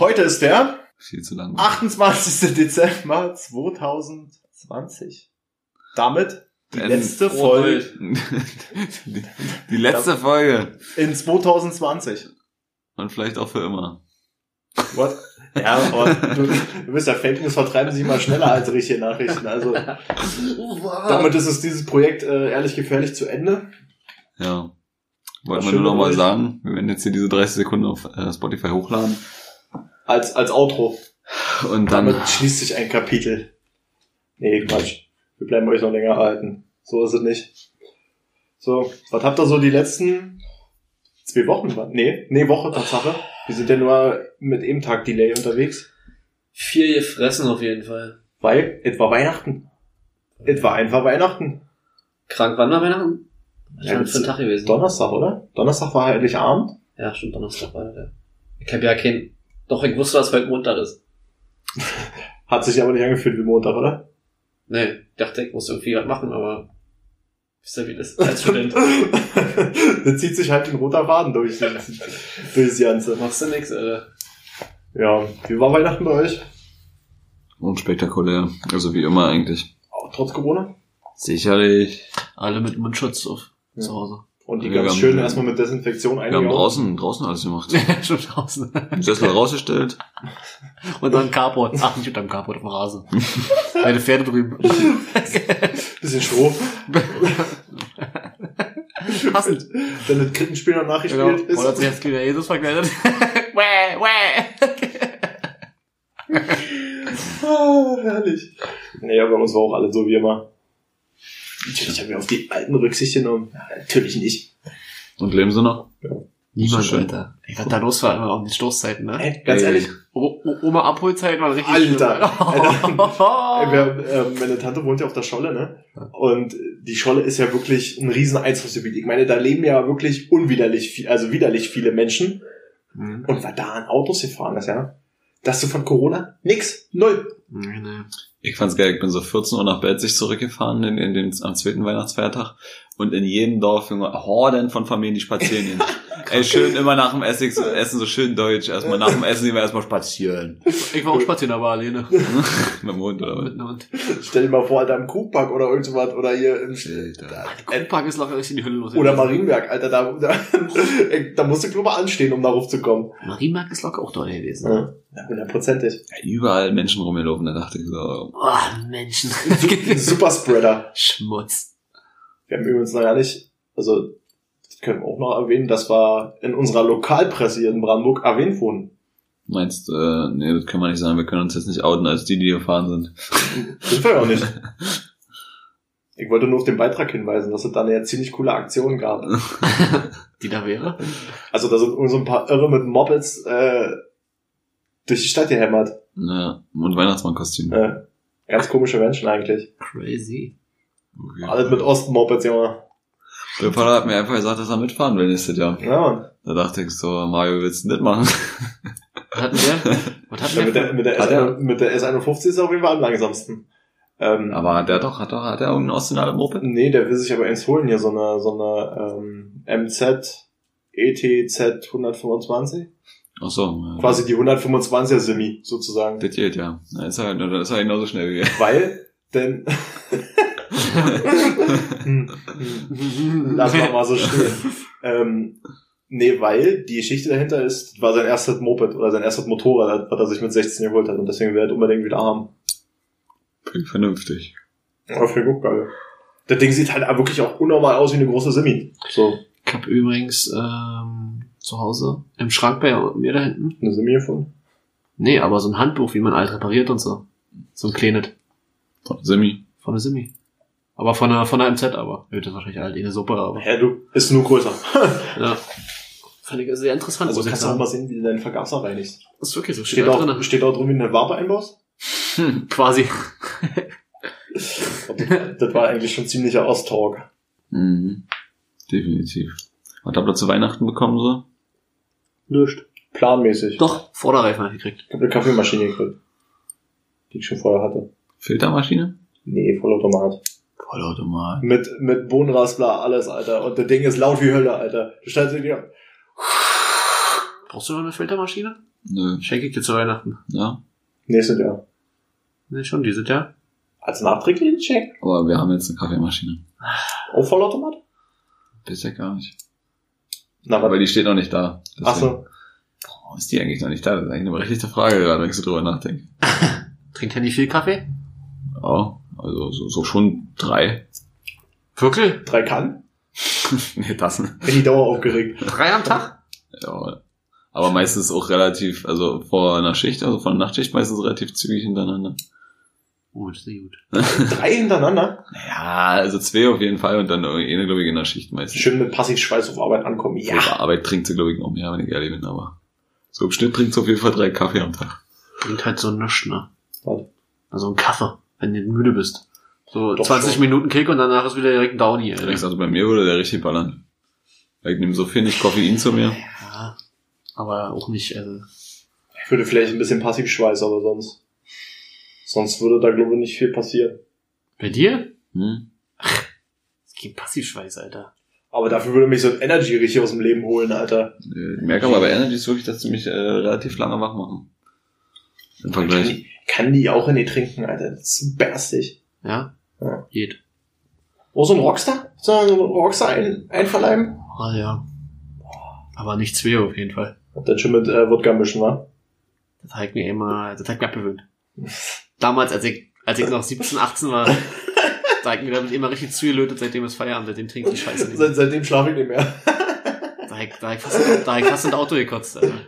Heute ist der Viel zu lang. 28. Dezember 2020. Damit die Denn- letzte Folge die, die letzte Folge. in 2020. Und vielleicht auch für immer. What? Ja, aber du, du bist ja Fake News vertreiben sich immer schneller als richtige Nachrichten. Also damit ist es dieses Projekt äh, ehrlich gefährlich zu Ende. Ja. Wollten wir nur noch mal sagen, wir werden jetzt hier diese 30 Sekunden auf äh, Spotify hochladen. Als, als Outro. Und dann, Damit schließt sich ein Kapitel. Nee, Quatsch. Wir bleiben euch noch länger erhalten. So ist es nicht. So, was habt ihr so die letzten zwei Wochen? Nee, nee, Woche Tatsache. Wir sind ja nur mit eben Tag Delay unterwegs. Viel gefressen auf jeden Fall. Weil, etwa Weihnachten. Etwa einfach Weihnachten. Krank wann war Weihnachten? Was Ja, für ein Tag gewesen? Donnerstag, oder? Donnerstag war heiliger Abend. Ja, stimmt, Donnerstag war der. Ich hab ja kein, doch ich wusste, dass heute Montag ist. Hat sich aber nicht angefühlt wie Montag, oder? Nee, ich dachte, ich muss irgendwie was machen, aber wisst ihr, wie das ist als Student? da zieht sich halt ein roter Faden durch, durch das Ganze. Machst du nix, Alter. Ja, wie war Weihnachten bei euch? unspektakulär. Also wie immer eigentlich. Auch trotz Corona? Sicherlich. Alle mit Mundschutz auf Ja. zu Hause. Und die Wir ganz haben- schön erstmal mit Desinfektion Wir haben eingehauen. draußen, draußen alles gemacht. Schon draußen. Sessel rausgestellt. Und dann Carport. Ach, nicht unterm Carport, auf dem Rasen. Meine Pferde drüben. Bisschen Stroh. Passend. Dann das Krippenspiel noch Genau. nachgespielt ist. Oder zuerst wieder Jesus verkleidet. Wäh, wäh. Ah, herrlich. Naja, bei uns war auch alles so wie immer. Natürlich haben wir auf die alten Rücksicht genommen. Ja, natürlich nicht. Und leben sie noch? Niemand, schön. Alter. Ey, was da los war immer um die Stoßzeiten, ne? Ey, ganz Ey. ehrlich, O Oma Abholzeiten waren richtig Alter. schlimm. Ey, wir, ähm, meine Tante wohnt ja auf der Scholle, ne? Und die Scholle ist ja wirklich ein riesen Einzugsgebiet. Ich meine, da leben ja wirklich unwiderlich, viel, also widerlich viele Menschen. Mhm. Und was da an Autos gefahren ist, ja? Dass du von Corona nix, null. Nee, nee. Ich fand's geil, ich bin so 14 Uhr nach Belzig zurückgefahren in, in den, am zweiten Weihnachtsfeiertag und in jedem Dorf Junge, Horden von Familien, die spazieren gehen. Ey, schön immer nach dem Essen, so, Essen so schön deutsch. Erstmal nach dem Essen gehen wir erstmal spazieren. Ich war auch spazieren, aber alleine. Mit dem Hund oder was? Mit einer Hund. Stell dir mal vor, Alter, im Kuhpark oder irgendwas oder hier im Alter. Kuhpark ist locker richtig in die Hölle los. oder Marienberg, Alter, da, da, da musst du nur mal anstehen, um darauf zu kommen. Marienberg ist locker auch dort gewesen. Ja, ja, hundertprozentig. Überall Menschen rumgelaufen, da dachte ich so, Oh, Menschen. Superspreader. Schmutz. Wir haben übrigens noch ja nicht, also, das können wir auch noch erwähnen, das war in unserer Lokalpresse hier in Brandenburg erwähnt worden. meinst, äh, nee, das können wir nicht sagen, wir können uns jetzt nicht outen als die, die gefahren sind. Sind wir ja auch nicht. Ich wollte nur auf den Beitrag hinweisen, dass es da eine ziemlich coole Aktion gab. Die da wäre? Also da sind irgendwie so ein paar Irre mit Mopeds äh, durch die Stadt gehämmert. Ja, und Weihnachtsmannkostüm. Äh, ganz komische Menschen eigentlich. Crazy. Okay. Alles mit Osten-Mopeds, Junge. Der Vater hat mir einfach gesagt, dass er mitfahren will nächstes Jahr. Ja, Mann. Da dachte ich so, Mario, willst du das machen? Was hatten wir? Was hatten Ja, wir? mit, der, mit, der Hat S, er- mit der S51 ist er auf jeden Fall am langsamsten. Ähm, Aber der doch, hat doch, hat er irgendein Ostinale Moped? nee, der will sich aber eins holen hier, so eine, so eine ähm, MZ ETZ 125. Ach so. ja. Quasi die 125er Semi, sozusagen. Das geht, ja. Da ist er, da ist er genauso schnell wie. Weil, denn... Hm, hm. Lass mal mal so stehen. Ähm, nee, weil die Geschichte dahinter ist, war sein erstes Moped oder sein erstes Motorrad, was er sich mit 16 geholt hat und deswegen will er das unbedingt wieder haben. Klingt vernünftig. Ja, finde ich auch geil. Das Ding sieht halt wirklich auch unnormal aus wie eine große Semi. So, Ich hab übrigens ähm, zu Hause im Schrank bei mir da hinten. eine Semi gefunden. Nee, aber so ein Handbuch, wie man alt repariert und so. So ein kleines. Von Semi. Von der Simi. Aber von der, von der MZ aber. Ja, das ist wahrscheinlich alt in der Suppe, aber. Ja, du, ist nur größer. Ja. Fand ich sehr interessant. Also kannst du auch mal sehen, wie du deinen Vergaser reinigst. ist wirklich so. Steht da auch, drin. steht auch drin, wie du eine Wabe einbaust? Hm, quasi. Das war eigentlich schon ziemlicher Osttalk. Mhm. Definitiv. Was habt ihr zu Weihnachten bekommen so? Nicht. Planmäßig. Doch, Vorderreifen hab ich gekriegt. Ich habe eine Kaffeemaschine gekriegt. Die ich schon vorher hatte. Filtermaschine? Nee, Vollautomat. Vollautomat. Mit, mit Bohnenraspler, alles, Alter. Und das Ding ist laut wie Hölle, Alter. Du stellst dir, Brauchst du noch eine Filtermaschine? Nö. Schenke ich dir zu Weihnachten. Ja. Nächstes Jahr. Ne, schon dieses Jahr. Als nachträglichen Check. Aber wir haben jetzt eine Kaffeemaschine. Auf Vollautomat? Bisher gar nicht. Na, Aber die steht noch nicht da. Deswegen- Ach so. Boah, ist die eigentlich noch nicht da? Das ist eigentlich eine berechtigte Frage gerade, wenn ich so drüber nachdenke. Trinkt er nicht viel Kaffee? Ja, also so, so schon drei. Wirklich? Drei Kannen? nee, Tassen. Bin ich dauer aufgeregt. Drei am Tag? Ja. Aber meistens auch relativ, also vor einer Schicht, also vor einer Nachtschicht meistens relativ zügig hintereinander. Gut, sehr gut. Drei hintereinander? Ja, also zwei auf jeden Fall und dann irgendwie eine, glaube ich, in der Schicht meistens. Schön mit Passivschweiß auf Arbeit ankommen. Ja. Auf Arbeit trinkt sie, glaube ich, noch mehr, wenn ich ehrlich bin, aber so im Schnitt trinkt sie auf jeden Fall drei Kaffee am Tag. Trinkt halt so nichts, ne? Was? Also ein Kaffee, wenn du müde bist. So Doch 20 schon. Minuten Kick und danach ist wieder direkt ein Downy, Alter. Also bei mir würde der richtig ballern. Weil Ich nehme so viel nicht Koffein zu mir. Ja, aber auch nicht, also. Ich würde vielleicht ein bisschen Passivschweiß, aber sonst. Sonst würde da, glaube ich, nicht viel passieren. Bei dir? Hm? Es geht Passivschweiß, Alter. Aber dafür würde mich so ein Energy richtig aus dem Leben holen, Alter. Ich merke aber bei Energy ist wirklich, dass sie mich äh, relativ lange wach machen. Im Kann Vergleich. die, kann die auch in die trinken, Alter. Das ist so berstig. Ja? Ja. Geht. Oh, so ein Rockstar? So ein Rockstar ein, einverleiben? Ah, ja. Aber nicht zwei auf jeden Fall. Und dann schon mit äh, Wodka mischen, wa? Das hat mir immer, das hat mir abgewöhnt. Damals, als ich, als ich noch 17, 18 war, da hat ich mir damit immer richtig zugelötet, seitdem ist Feierabend, seitdem trinke ich die Scheiße nicht mehr. Seit, seitdem schlafe ich nicht mehr. Da hab ich, da hab ich fast, da hab ich fast in das Auto gekotzt, Alter.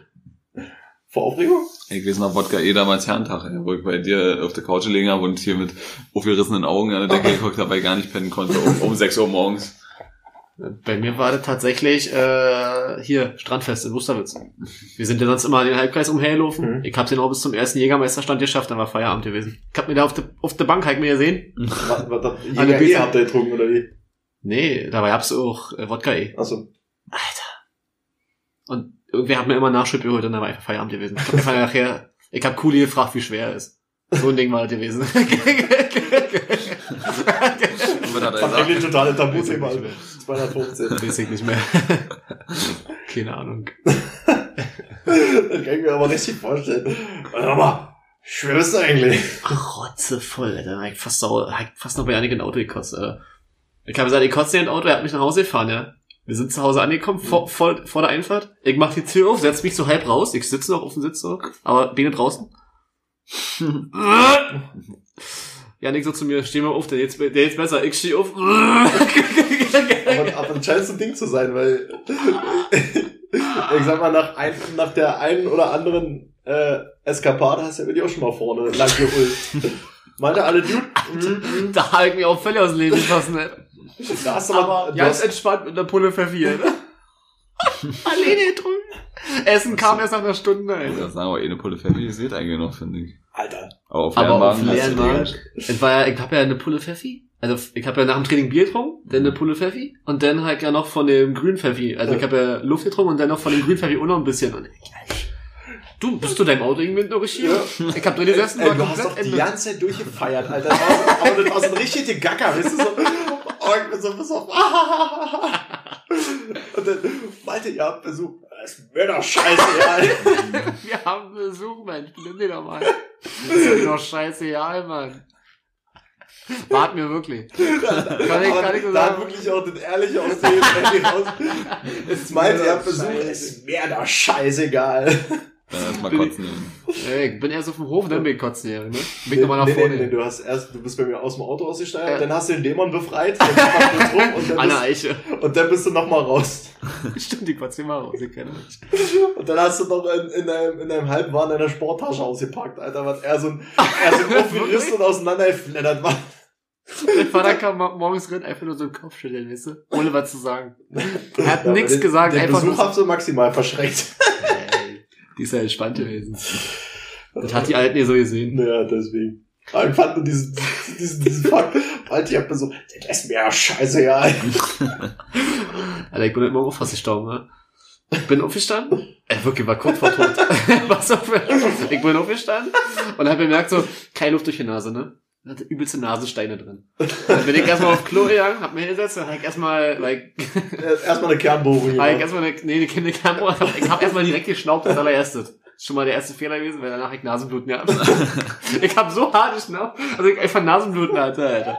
Vor Aufregung? Ich weiß noch Wodka eh damals Herrentag, ey, wo ich bei dir auf der Couch gelegen habe und hier mit aufgerissenen Augen an der Decke geguckt habe, weil ich gar nicht pennen konnte, um, um 6 Uhr morgens. Bei mir war das tatsächlich äh, hier Strandfest in Wusterwitz. Wir sind ja sonst immer den Halbkreis umhergelaufen. Mhm. Ich hab's den auch bis zum ersten Jägermeisterstand geschafft, dann war Feierabend gewesen. Ich hab mir da auf der auf der Bank halt mir gesehen. Was, was, was, Eine Jäger Pizza. habt ihr getrunken, oder wie? Nee, dabei hab's auch äh, Wodka eh. Achso. Alter. Und irgendwer hat mir immer Nachschub geholt und dann war einfach Feierabend gewesen. Ich hab nachher, ich hab Kuli gefragt, wie schwer er ist. So ein Ding war das gewesen. Das ist gesagt? eigentlich ein ich Tabuthema. nicht mehr. 215. Weiß ich nicht mehr. Keine Ahnung. Das kann ich mir aber richtig vorstellen. Warte mal, bist du eigentlich? Rotze voll, Alter. Ich fast, sau, fast noch bei in Auto gekotzt, Alter. Ich habe gesagt, ich kotze in Auto, er hat mich nach Hause gefahren, ja. Wir sind zu Hause angekommen, vor, vor, vor der Einfahrt. Ich mach die Tür auf, setz mich so halb raus. Ich sitze noch auf dem Sitz so, aber Beine draußen. Janik so zu mir, steh mal auf, der jetzt, der jetzt besser. Ich steh auf. Aber, aber ein scheißes Ding zu sein, weil ich sag mal, nach, ein, nach der einen oder anderen äh, Eskapade hast du ja wirklich auch schon mal vorne lang geholt. Meinte alle Dude? Da hab ich mich auch völlig aus dem Leben geschossen, ne? Da hast du aber, Aber du ganz hast, entspannt mit einer Pulle ne? Alleine getrunken. Essen kam erst nach einer Stunde, Alter. Das sagen wir, eh eine Pulle geht eigentlich noch, finde ich. Alter. Aber auf Aber auf die- Es war ja, ich habe ja eine Pulle Pfeffi. Also ich habe ja nach dem Training Bier getrunken, dann eine Pulle Pfeffi und dann halt ja noch von dem grünen Pfeffi. Also ich habe ja Luft getrunken und dann noch von dem grünen Pfeffi auch noch ein bisschen. Und ich, du, bist du deinem Auto irgendwie noch richtig? Ja. Ich hab drin gesessen, Ey, war du hast doch die ganze Zeit durchgefeiert, Alter. Das war aber das war so ein richtiger Gacker, weißt du, so, oh, ich bin so, pass auf. Und dann meinte, ihr habt Besuch. Das ist mir doch scheißegal. Wir haben Besuch, Mensch, nimm dir doch mal. Das ist mir doch scheißegal, Mann. Wart mir wirklich. Kann ich, kann ich so da hat wirklich auch das ehrliche Aussehen raus. Es meinte, ihr habt Besuch. Es ist mir doch scheißegal. Dann erstmal kotzen. Ey, ich bin erst auf dem Hof, dann bin ich kotzen hier, ne? Bin ich Nee, nochmal nach nee, vorne. nee, nee, du hast erst, du bist bei mir aus dem Auto ausgestiegen, Ja. dann hast du den Dämon befreit, dann rum und dann, bist, Eiche. und dann bist du nochmal raus. Stimmt, die ich kenne mich. Und dann hast du noch in, in deinem, in deinem halben Waren deiner Sporttasche ausgepackt, Alter, was er so ein, er so ein aufgerissen und auseinandergeflattert war. Mein Vater kam mo- morgens rein, einfach nur so im Kopf schütteln, weißt du? Ohne was zu sagen. Er hat Ja, nichts den, gesagt, den einfach Besuch nur. du maximal verschreckt. Ey, die ist ja entspannt gewesen. Das hat die Alten hier so gesehen. Ja, deswegen. Aber ich fand nur diesen, diesen, diesen Fakt, Alter, ich hab mir so, der ist mir ja scheiße, ja. Alter, ich bin immer auch fast gestorben, ne? Ich bin aufgestanden. Ey, wirklich, war kurz vor tot. Was auf, ich bin aufgestanden und hab bemerkt so, keine Luft durch die Nase, ne? Da hatte übelste Nasensteine drin. Dann bin ich erstmal auf Klo gegangen, hab mir hingesetzt, dann hab ich erstmal, like, Erstmal eine Kernbohrung hab ich erstmal eine, nee, eine Kinderkamera, ich hab erstmal direkt geschnaubt, das allererstes. Schon mal der erste Fehler gewesen, weil danach ich Nasenbluten gehabt. ich hab so harte Schnauze, also ich einfach Nasenbluten hatte, Alter.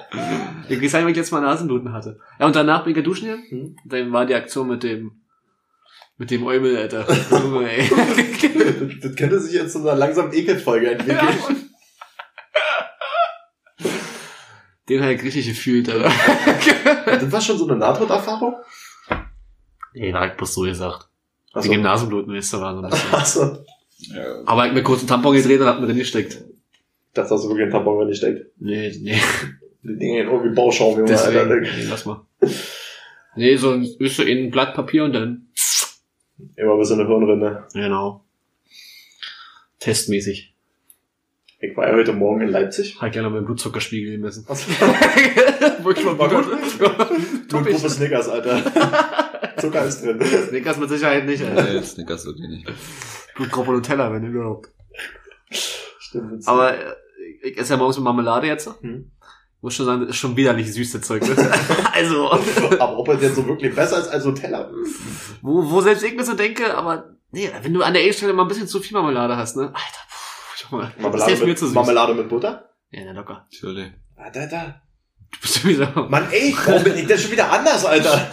Ich weiß nicht, wenn ich jetzt mal Nasenbluten hatte. Ja, und danach bin ich ja duschen gegangen. Hm. Dann war die Aktion mit dem, mit dem Eumel, Alter. Junge, ey. das, das könnte sich jetzt zu einer langsamen Ekelfolge entwickeln. Den halt richtig gefühlt, Alter. Das war schon so eine Nahtoderfahrung? Nee, da hab ich bloß so gesagt. Wegen dem Nasenbluten, weißt du, war so ein bisschen. Achso. Ja. Aber ich hab mir kurz einen Tampon gedreht und hab mir drin gesteckt. Dachte, dass du wirklich einen Tampon wenn nicht steckt. Nee, nee. Die Dinge in irgendwie Bauschaum, Junge, Deswegen, Alter. nee, lass mal. Nee, so ein, ist so in ein Blatt Papier und dann. Immer bis in eine Hirnrinde. Genau. Testmäßig. Ich war ja heute Morgen in Leipzig. Hat gerne meinen Blutzuckerspiegel gemessen. Was? Wirklich mal gut. Mit Gruppe Snickers, Alter. Zucker ist drin. Snickers mit Sicherheit nicht, Alter. Nee, Snickers wirklich nicht. Blutgruppe Nutella, wenn überhaupt. Stimmt. Aber äh, ich esse ja morgens mit Marmelade jetzt. Hm. Muss schon sagen, das ist schon widerlich süße Zeug. Ne? also, Aber ob er jetzt so wirklich besser ist als Nutella? wo, wo selbst ich mir so denke, aber nee, wenn du an der E-Stelle mal ein bisschen zu viel Marmelade hast, ne? Alter, pff, Junge, das Marmelade, ist mir mit, zu süß. Marmelade mit Butter? Ja, na locker. Natürlich. Ah, da, da. Du bist sowieso. Mann, ey, warum bin ich denn schon wieder anders, Alter?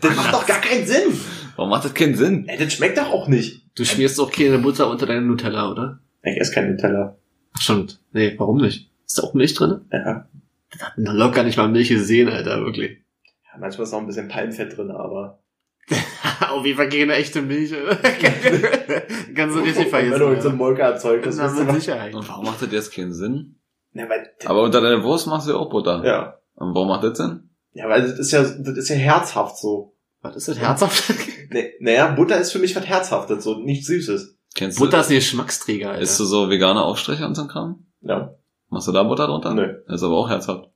Das macht doch gar keinen Sinn. Warum macht das keinen Sinn? Ey, das schmeckt doch auch nicht. Du schmierst doch keine Butter unter deine Nutella, oder? Ich esse keinen Nutella. Stimmt. Nee, warum nicht? Ist da auch Milch drin? Ja. Das hat noch locker nicht mal Milch gesehen, Alter, wirklich. ja. Manchmal ist noch ein bisschen Palmfett drin, aber. Auf jeden Fall keine echte Milch. oder? Kannst du richtig vergessen. Wenn du jetzt ein Molke erzeugst, das ist mit. Sicherheit. Und warum macht das jetzt keinen Sinn? Ja, weil, Aber unter deiner Wurst machst du ja auch Butter. ja. Und warum macht das Sinn? Ja, weil das ist ja, das ist ja herzhaft so. Was ist das? Herzhaft? Nee, naja, Butter ist für mich was Herzhaftes, so nichts Süßes. Kennst Butter ist ein Geschmacksträger, du, Alter. isst du so vegane Aufstriche und so ein Kram? Ja. Machst du da Butter drunter? Nö. Das ist aber auch herzhaft.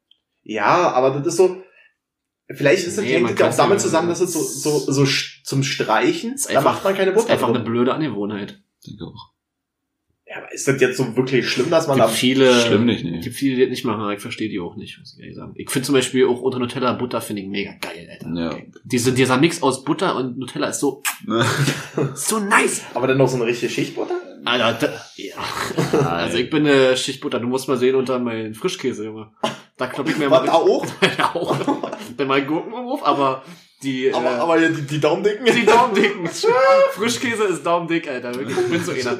Ja, aber das ist so. Vielleicht ist das Nee, hängt man das auch damit zusammen, dass es so, so, so zum Streichen, Ist da einfach- macht man keine Das ist Butter. einfach eine drin. blöde Angewohnheit. Denke auch. Ja, aber ist das jetzt so wirklich schlimm, dass man gibt da. viele, Schlimm nicht, nee. gibt viele, die das nicht machen, aber ich verstehe die auch nicht, muss ich ehrlich sagen. Ich finde zum Beispiel auch unter Nutella Butter finde ich mega geil, Alter. Ja. Diese, dieser Mix aus Butter und Nutella ist so, so nice. Aber dann noch so eine richtige Schichtbutter? Alter, da, ja. Also ich bin eine Schichtbutter, du musst mal sehen unter meinen Frischkäse, Junge. Da klopp ich mir mal da auch? Ja, auch. Bei meinen Gurken im Hof, aber die, Aber, äh, aber hier die, die Daumendicken. die Daumendicken. Frischkäse ist Daumendick, Alter. Wirklich, ich bin so einer.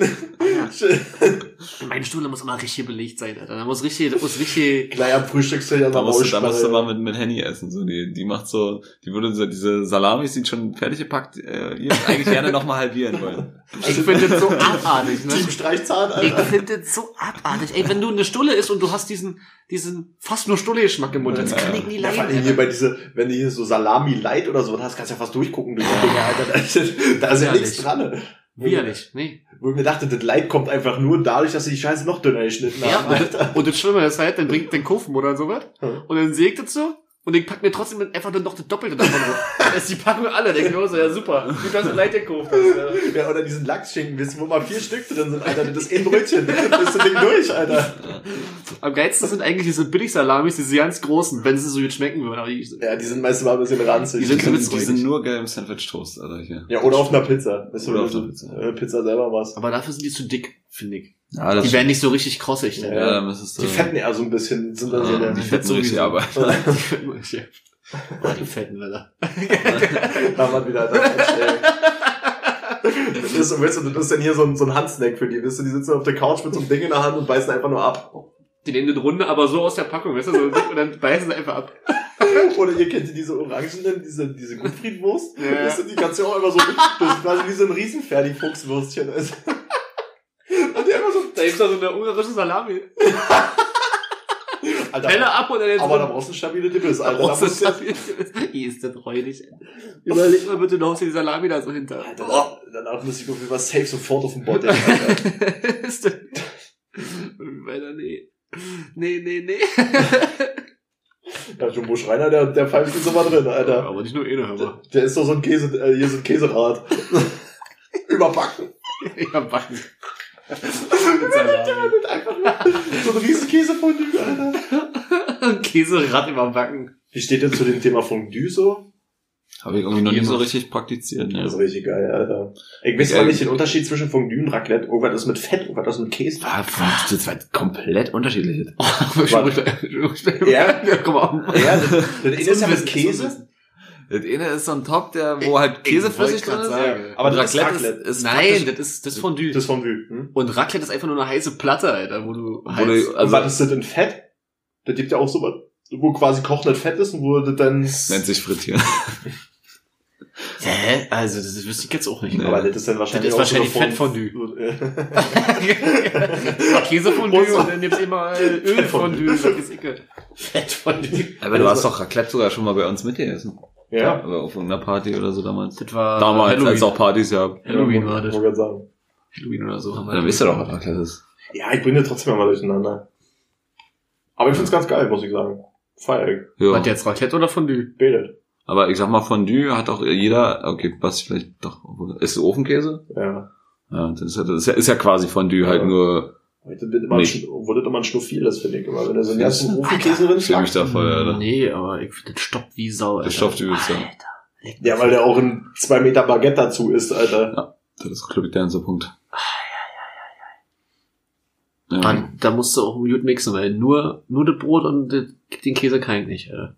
Meine Stuhle muss immer richtig belegt sein, Alter. Da muss richtig, da muss richtig, am Frühstückstisch an Da musst, du, da musst du mal mit, mit Henny essen. So, die, die macht so, die würde so, diese Salamis, die schon fertig gepackt, äh, jetzt eigentlich gerne nochmal halbieren wollen. ich finde das so abartig, ne? Team Streichzahn, Ich Alter. finde das so abartig. Ey, wenn du eine Stulle isst und du hast diesen, diesen fast nur Stulle-Geschmack im Mund, das kann ich nie Ja, vor allem leiden. hier bei diese, wenn du hier so Salami Light oder so hast, kannst du ja fast durchgucken durch die Dinger, Alter. Da ist, da ist ja nichts dran. Widerlich, nee. Wo ich mir dachte, das Light kommt einfach nur dadurch, dass sie die Scheiße noch dünner geschnitten Ja, haben. und Alter. das, und das Schlimme ist halt, dann bringt den Kofenmutter und sowas. Hm. Und dann sägt es so. Und ich pack mir trotzdem einfach dann noch das Doppelte davon. Das ist die Packung alle. Denk ich mir so, ja super. Wie das so leid gekauft hast. Ja. Ja, oder diesen Lachsschinken, wissen, wo mal vier Stück drin sind, Alter. Das ist ein Brötchen. Das ist das Ding durch, Alter. Am geilsten sind eigentlich diese Billig-Salamis, diese ganz großen, wenn sie so gut schmecken würden. Aber die, Ja, die sind meistens mal ein bisschen ranzig. Die sind Die, sind- die sind nur geil im Sandwich Toast, Alter, hier. ja, oder auf einer Pizza. Weißt du, Oder auf du einer Pizza. Pizza selber machst. aber dafür sind die zu dick, finde ich. Ja, das Die werden nicht so richtig krossig. Ja. Ne? ja, dann müsstest du. Die fetten eher so ein bisschen, sind dann so ja, der, die fetten richtig aber. Die fetten, ja. Oh, die fetten, Alter. da man wieder da. Das ist, weißt du, das ist dann hier so ein, so ein Handsnack für die, weißt du, die sitzen auf der Couch mit so einem Ding in der Hand und beißen einfach nur ab. Die nehmen den Runde, aber so aus der Packung, weißt du, so und dann beißen sie einfach ab. Oder ihr kennt diese Orangenen, diese, diese Gutfriedwurst. Ja. Weißt du, die kannst du auch einfach so, das ist quasi wie so ein Riesenfertigfuchswürstchen. ist. Und die einfach so, Da gibt's da so eine ungarische Salami. Alter, Pelle ab und dann jetzt aber da brauchst du stabile Dippes, Alter. Da brauchst du jetzt, Wie ist das räudig? Überleg mal bitte, du haust dir die Salami da so hinter. Alter, da- danach muss ich auf jeden Fall safe sofort auf den Bot, Alter. ist das... Weiter, nee. Nee, nee, nee. Ja, Jumbo Schreiner, der, der pfeift jetzt immer drin, Alter. Aber nicht nur eine, hör mal. Der ist doch so ein Käse, äh, hier so ein Käserad. Überbacken. Ja, backen. Mit einfach nur so ein riesen Käsefondue, Alter. Käserad überbacken. Wie steht denn zu dem Thema Fondue so? Habe ich irgendwie noch nie so richtig praktiziert. Ne? Das ist richtig geil, Alter. Ich weiß zwar nicht den Unterschied zwischen Fondue und Raclette. Irgendwas ist mit Fett, irgendwas ist mit Käse. Ah, das ist halt komplett unterschiedlich. Ja. ja, komm mal. Ja, das, das ist ja mit Käse. Das eine ist so ein Top, der, wo halt Käse flüssig drin ist. sagen. Aber das ist Raclette Raclette. ist, ist Nein, das ist das Fondue. Das Fondue. Hm? und Raclette ist einfach nur eine heiße Platte, Alter, wo du Wo heiß, du- Und Also- was ist das in Fett? Das gibt ja auch so was, wo quasi kochendes Fett ist und wo das dann... nennt sich frittieren. Hä? Also, das wüsste ich jetzt auch nicht. Nee. Aber das ist dann wahrscheinlich Das ist auch so wahrscheinlich eine Käsefondue und dann nimmst du immer äh, Fettfondue. Ölfondue. Egal. Fettfondue. Aber du hast doch Raclette sogar schon mal bei uns mitgegessen. Ja. Aber auf irgendeiner Party oder so damals. Das war Damals, Halloween. als auch Partys ja. Halloween war das. Wollte grad sagen. Halloween oder so haben wir. Dann wisst ihr doch, was Raclette ist. Ja, ich bringe trotzdem immer durcheinander. Aber ich find's ganz geil, muss ich sagen. Feier ich. Ja. Jetzt Raclette oder Fondue? Betet. Aber ich sag mal, Fondue hat auch jeder, okay, was vielleicht doch, ist es Ofenkäse? Ja. Ja, das ist ja, das ist ja, ist ja quasi Fondue, Ja. halt nur, Heute wird immer, Nicht. ein, das immer ein Schnuffiel ist, finde ich immer. Wenn du so einen ganzen? Ofenkäse drin fühl mich da voll, Alter. Nee, aber ich finde, das stoppt wie Sau, Alter. Das stoppt ja. Alter. leck Ja, weil der auch ein zwei Meter Baguette dazu ist, Alter. Das ist, glaube ich, der ganze Punkt. Ja. Mann, da musst du auch gut mixen, weil nur, nur das Brot und das- den Käse kann ich nicht, Alter.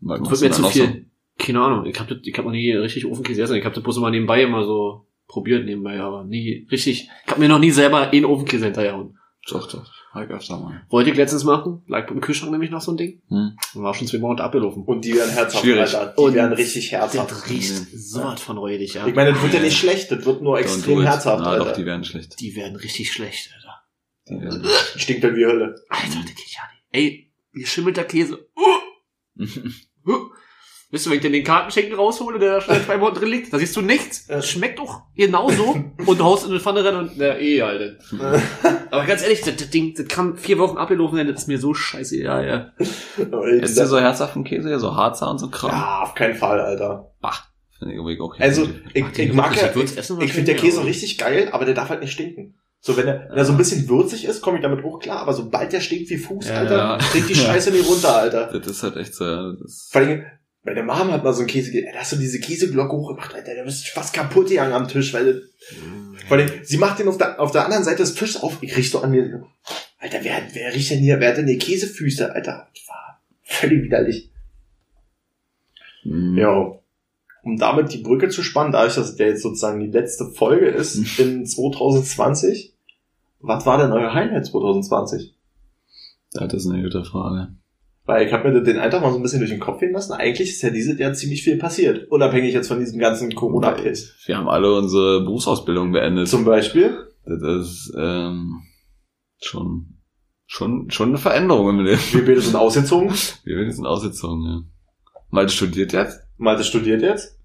Das wird mir zu viel. Keine Ahnung, ich habe ich hab noch nie richtig Ofenkäse essen. Ich habe das bloß immer nebenbei immer so probiert nebenbei, aber nie richtig. Ich habe mir noch nie selber einen Ofenkäse hinterherhauen. So? Doch, doch. Ich öfter mal. Wollte ich letztens machen, lag im Kühlschrank nämlich noch so ein Ding. Hm. Und war schon zwei Monate abgelaufen. Und die werden herzhaft, Schwierig. Alter. Die Und werden richtig herzhaft. Das riecht Nee. so was von räudig, ja. Ich meine, das wird ja nicht schlecht, das wird nur extrem herzhaft, Na, Alter. doch, die werden schlecht. die werden richtig schlecht, Alter. Die werden Stinkt halt wie Hölle. Alter, das geht ja nicht. Ey, hier schimmelt der Käse. Uh. Wisst ihr, wenn ich denn den Kartenschenken raushole, der da schon seit zwei Monaten drin liegt, da siehst du nichts. Ja. Das schmeckt doch genauso. und du haust in eine Pfanne rein und, na, eh, Alter. Aber ganz ehrlich, das, das Ding, das kann vier Wochen abgelaufen sein, das ist mir so scheiße, ja, ja. Ist der so herzhaften Käse, hier, so Harzer und so Kram? Ja, auf keinen Fall, Alter. Finde ich übrigens auch Also, ich, ich mag ja, ich ich finde der Käse richtig geil, aber der darf halt nicht stinken. So, wenn er, wenn er so ein bisschen würzig ist, komme ich damit auch klar, aber sobald der stinkt wie Fuß, Ja. Alter, trinkt die Scheiße nicht runter, Alter. Das ist halt echt so, ja. Das Vor allem, meine Mom hat mal so einen Käse, da hast du diese Käseglocke hochgemacht, Alter, der bist fast kaputt gegangen am Tisch, weil, das- vor allem, sie macht den auf der, auf der anderen Seite des Tisches auf, ich riech so an mir, Alter, wer, wer riecht denn hier, wer hat denn hier Käsefüße, Alter? Das war völlig widerlich. mm. Ja. Um damit die Brücke zu spannen, dadurch, dass der jetzt sozusagen die letzte Folge ist in 2020, was war denn euer Highlight 2020? Das ist eine gute Frage. Weil ich habe mir den einfach mal so ein bisschen durch den Kopf gehen lassen. Eigentlich ist ja dieses Jahr ziemlich viel passiert. Unabhängig jetzt von diesem ganzen Corona-Piss. Wir haben alle unsere Berufsausbildung beendet. Zum Beispiel, Das ist ähm, schon, schon, schon eine Veränderung im Leben. wir beide sind ausgezogen. Wir sind ausgezogen, ja. Malte studiert jetzt. Malte studiert jetzt.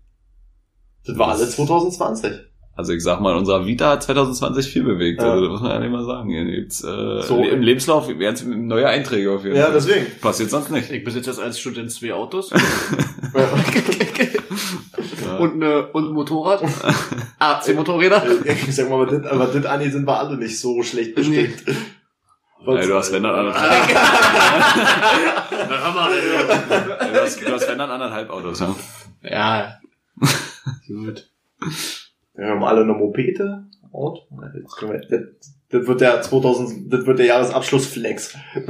Das war alles 2020. Also ich sag mal, in unserer Vita hat 2020 viel bewegt. Ja. Also das muss man ja nicht mal sagen. Hier gibt's, äh, So. Im Lebenslauf werden es neue Einträge auf jeden Ja, Fall. deswegen. Passiert sonst nicht. Ich besitze jetzt als Student zwei Autos Ja. und, eine, und ein Motorrad. ah, zwei Motorräder. Ich sag mal, aber das, Anni sind wir alle nicht so schlecht bestimmt. Ey, du hast wenn dann anderthalb. Ey, du hast, du hast wenn dann anderthalb Autos, ja. Ja. Gut. Wir haben alle eine Mopete. Und jetzt können wir, das, das wird der 2000, das wird der Jahresabschlussflex.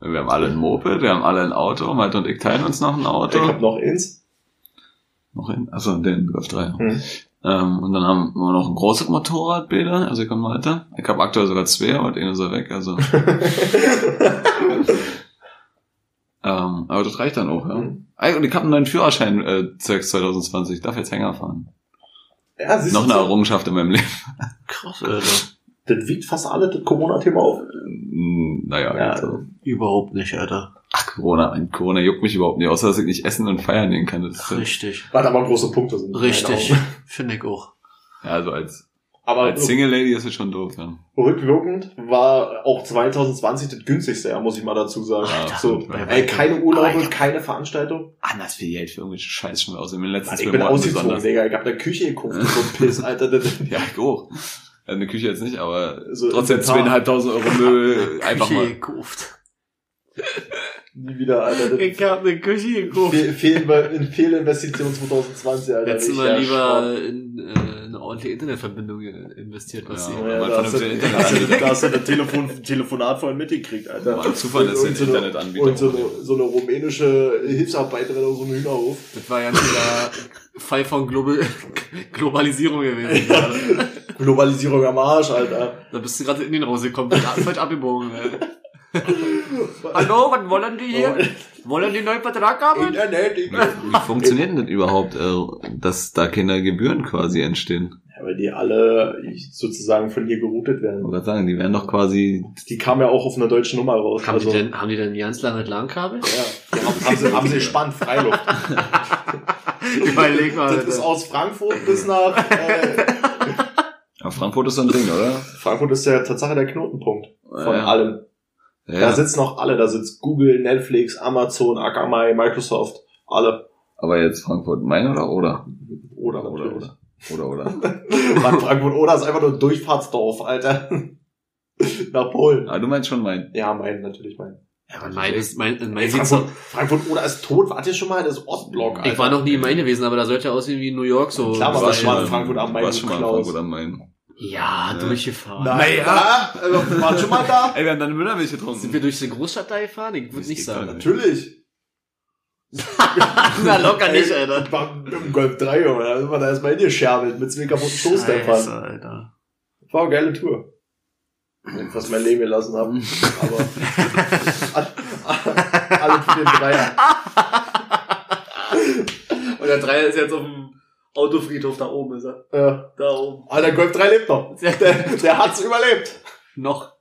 Wir haben alle ein Moped, wir haben alle ein Auto, Malte und ich teilen uns noch ein Auto. Ich hab noch eins. noch hin, also den Golf 3. Hm. Ähm, und dann haben wir noch ein großes Motorrad, Bilder, also ich komme weiter. Ich habe aktuell sogar zwei, aber den ist er weg, also. ähm, aber das reicht dann auch, ja. Hm. Ey, Und ich habe einen neuen Führerschein äh, Zeugs 2020, ich darf jetzt Hänger fahren. Ja, Noch eine Errungenschaft in meinem Leben. Krass, Alter. das wiegt fast alle das Corona-Thema auf. Hm, Naja, Ja, also. Überhaupt nicht, Alter. Ach, Corona, ein Corona juckt mich überhaupt nicht, außer dass ich nicht essen und feiern gehen kann. Das Richtig. Was aber große Punkte sind. Richtig. Finde ich auch. ja, also als, Aber als Single Lady ist es schon doof, ja. rückwirkend war auch 2020 das günstigste Jahr, muss ich mal dazu sagen. Alter, so, ey, keine Urlaube, keine Veranstaltung. Anders viel Geld für irgendwelche Scheiß schon aus in den letzten zwei ich bin ausgezogen. Digga. Ich hab eine Küche gekauft so ein Piss, Alter. Ja, ich auch. Also Eine Küche jetzt nicht, aber So trotzdem zweieinhalbtausend Euro Möbel einfach Küche mal. gekauft. Nie wieder, Alter. Ich hab eine Küche gekauft. Fehl, Fehl, Fehlinvestition 2020, Alter. Ich mal ja lieber in äh, eine ordentliche Internetverbindung investiert, was Ja. sie. Ja, Weil da, hast du, da, hast du, Internet- da hast du ein Telefon, Telefonat vorhin mitgekriegt, Alter. War ein Zufall, dass und so eine- Internetanbieter Und so eine, so eine rumänische Hilfsarbeiterin aus so einem Hühnerhof. Das war ja wieder Fall von Global Globalisierung gewesen. gerade. Globalisierung am Arsch, Alter. Da bist du gerade in Indien rausgekommen, falsch abgebogen. ey. Hallo, was wollen die hier? Wollen die einen neuen Vertrag haben? Internet. ich- Wie funktioniert denn das überhaupt, äh, dass da keine Gebühren quasi entstehen? Ja, weil die alle sozusagen von hier geroutet Ich werden. wollte gerade sagen, die werden doch quasi, Die kamen ja auch auf einer deutschen Nummer raus. Haben, also, die denn, haben die denn ganz lange LAN-Kabel? ja, die haben, haben, sie, haben sie gespannt, Freiluft. Überleg mal. Das ist aus Frankfurt bis nach... Äh, ja, Frankfurt ist so ein Ding, oder? Frankfurt ist ja Tatsache der Knotenpunkt von ja. allem. Ja. Da sitzen auch alle. Da sitzt Google, Netflix, Amazon, Akamai, Microsoft. Alle. Aber jetzt Frankfurt Main oder oder? Oder, Oder, natürlich. oder. Oder, oder. Mann, Frankfurt oder ist einfach nur ein Durchfahrtsdorf, Alter. Nach Polen. Ah, du meinst schon Main. Ja, mein, natürlich mein. Ja, aber mein ist, mein, mein Ey, Frankfurt, Frankfurt oder ist tot. Wart ihr schon mal? Das ist Ostblock, Alter. Ich war noch nie in Main gewesen, aber da sollte ja aussehen wie New York so. Klar, aber war schon in Frankfurt am Main, schon mal in Klaus. Frankfurt am Main. Ja, Ja. durchgefahren. Naja, äh, wart schon mal da? Ey, wir haben deine Müllermilch getrunken. Sind wir durch die Großstadt da gefahren? Ich würde nicht sagen. Natürlich. Na, locker nicht, Ey, Alter. Im Golf 3, Junge. Da sind wir da erstmal hingescherbelt mit zwei kaputten Stoßdämpfern. Scheiße, Alter. War eine geile Tour. Was mein Leben gelassen habe. Aber alle für den Dreier. Und der Dreier ist jetzt auf dem Autofriedhof da oben, ist er. Ja. Da oben. Alter, Golf 3 lebt noch. Der, der hat's überlebt. Noch.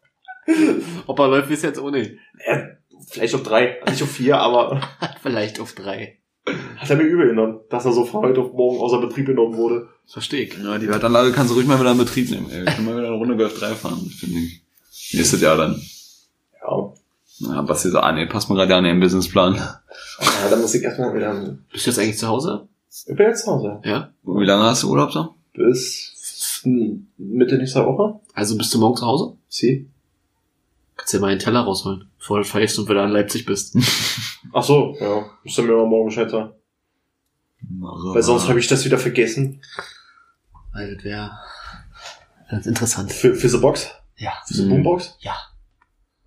Ob er läuft, ist jetzt ohne. Ja, vielleicht auf drei, nicht auf vier, aber Vielleicht auf drei. hat er mir übel genommen, dass er so von heute auf morgen außer Betrieb genommen wurde. Verstehe ich. Ja, die Wertanlage kannst du ruhig mal wieder in Betrieb nehmen. Ey. Wir können mal wieder eine Runde Golf 3 fahren, finde ich. Nächstes Jahr dann. Ja. Ja, Basti so, ah nee, passt mir gerade an den Businessplan. ja da muss ich erstmal wieder. Bist du jetzt eigentlich zu Hause? Ich bin jetzt zu Hause. Ja. Wie lange hast du Urlaub so? Bis Mitte nächster Woche. Also bist du morgen zu Hause? Sie. Kannst dir mal einen Teller rausholen, bevor du feierst und wieder in Leipzig bist. Ach so, ja. Müsst ihr mir mal morgen Bescheid sagen. Weil sonst habe ich das wieder vergessen. Weil das wäre das interessant. Für, für the Box? Ja. Für the Mhm. Boombox? Ja.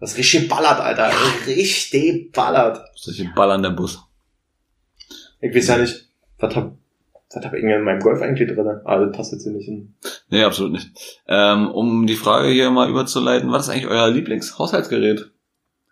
Das richtig ballert, Alter. Richtig ballert. Solche Ballern der Bus. Ich weiß ja nicht, was hab, was hab ich in meinem Golf eigentlich drin? Ah, das passt jetzt hier nicht hin. Nee, absolut nicht. Ähm, um die Frage hier mal überzuleiten, was ist eigentlich euer Lieblingshaushaltsgerät?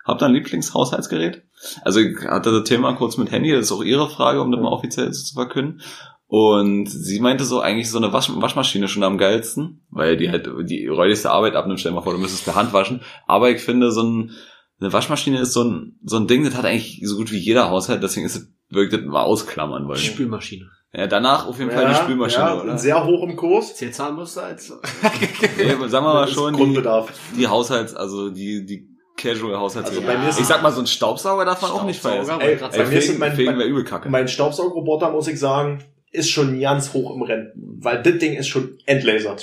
Habt ihr ein Lieblingshaushaltsgerät? Also ich hatte das Thema kurz mit Handy, das ist auch ihre Frage, um das mal offiziell zu verkünden. Und sie meinte so, eigentlich so eine Wasch Waschmaschine schon am geilsten, weil die halt die räudigste Arbeit abnimmt. Stell dir mal vor, du müsstest per Hand waschen. Aber ich finde, so ein, eine Waschmaschine ist so ein, so ein Ding, das hat eigentlich so gut wie jeder Haushalt, deswegen ist es, wirkt das mal ausklammern wollen. Spülmaschine. Ja, danach auf jeden Fall die Spülmaschine, ja, oder? Sehr hoch im Kurs. Zahnbürste als... Nee, sagen wir mal schon, die, Grundbedarf. die Haushalts, also die, die casual Haushaltsgeräte. Also bei mir ist ich sag mal, so ein Staubsauger darf man auch nicht vergessen. Ey, bei mir ist Fegen, mein- mein- übel kacke. Mein Staubsaugerroboter, muss ich sagen, ist schon ganz hoch im Rennen. Weil das Ding ist schon Endlaser.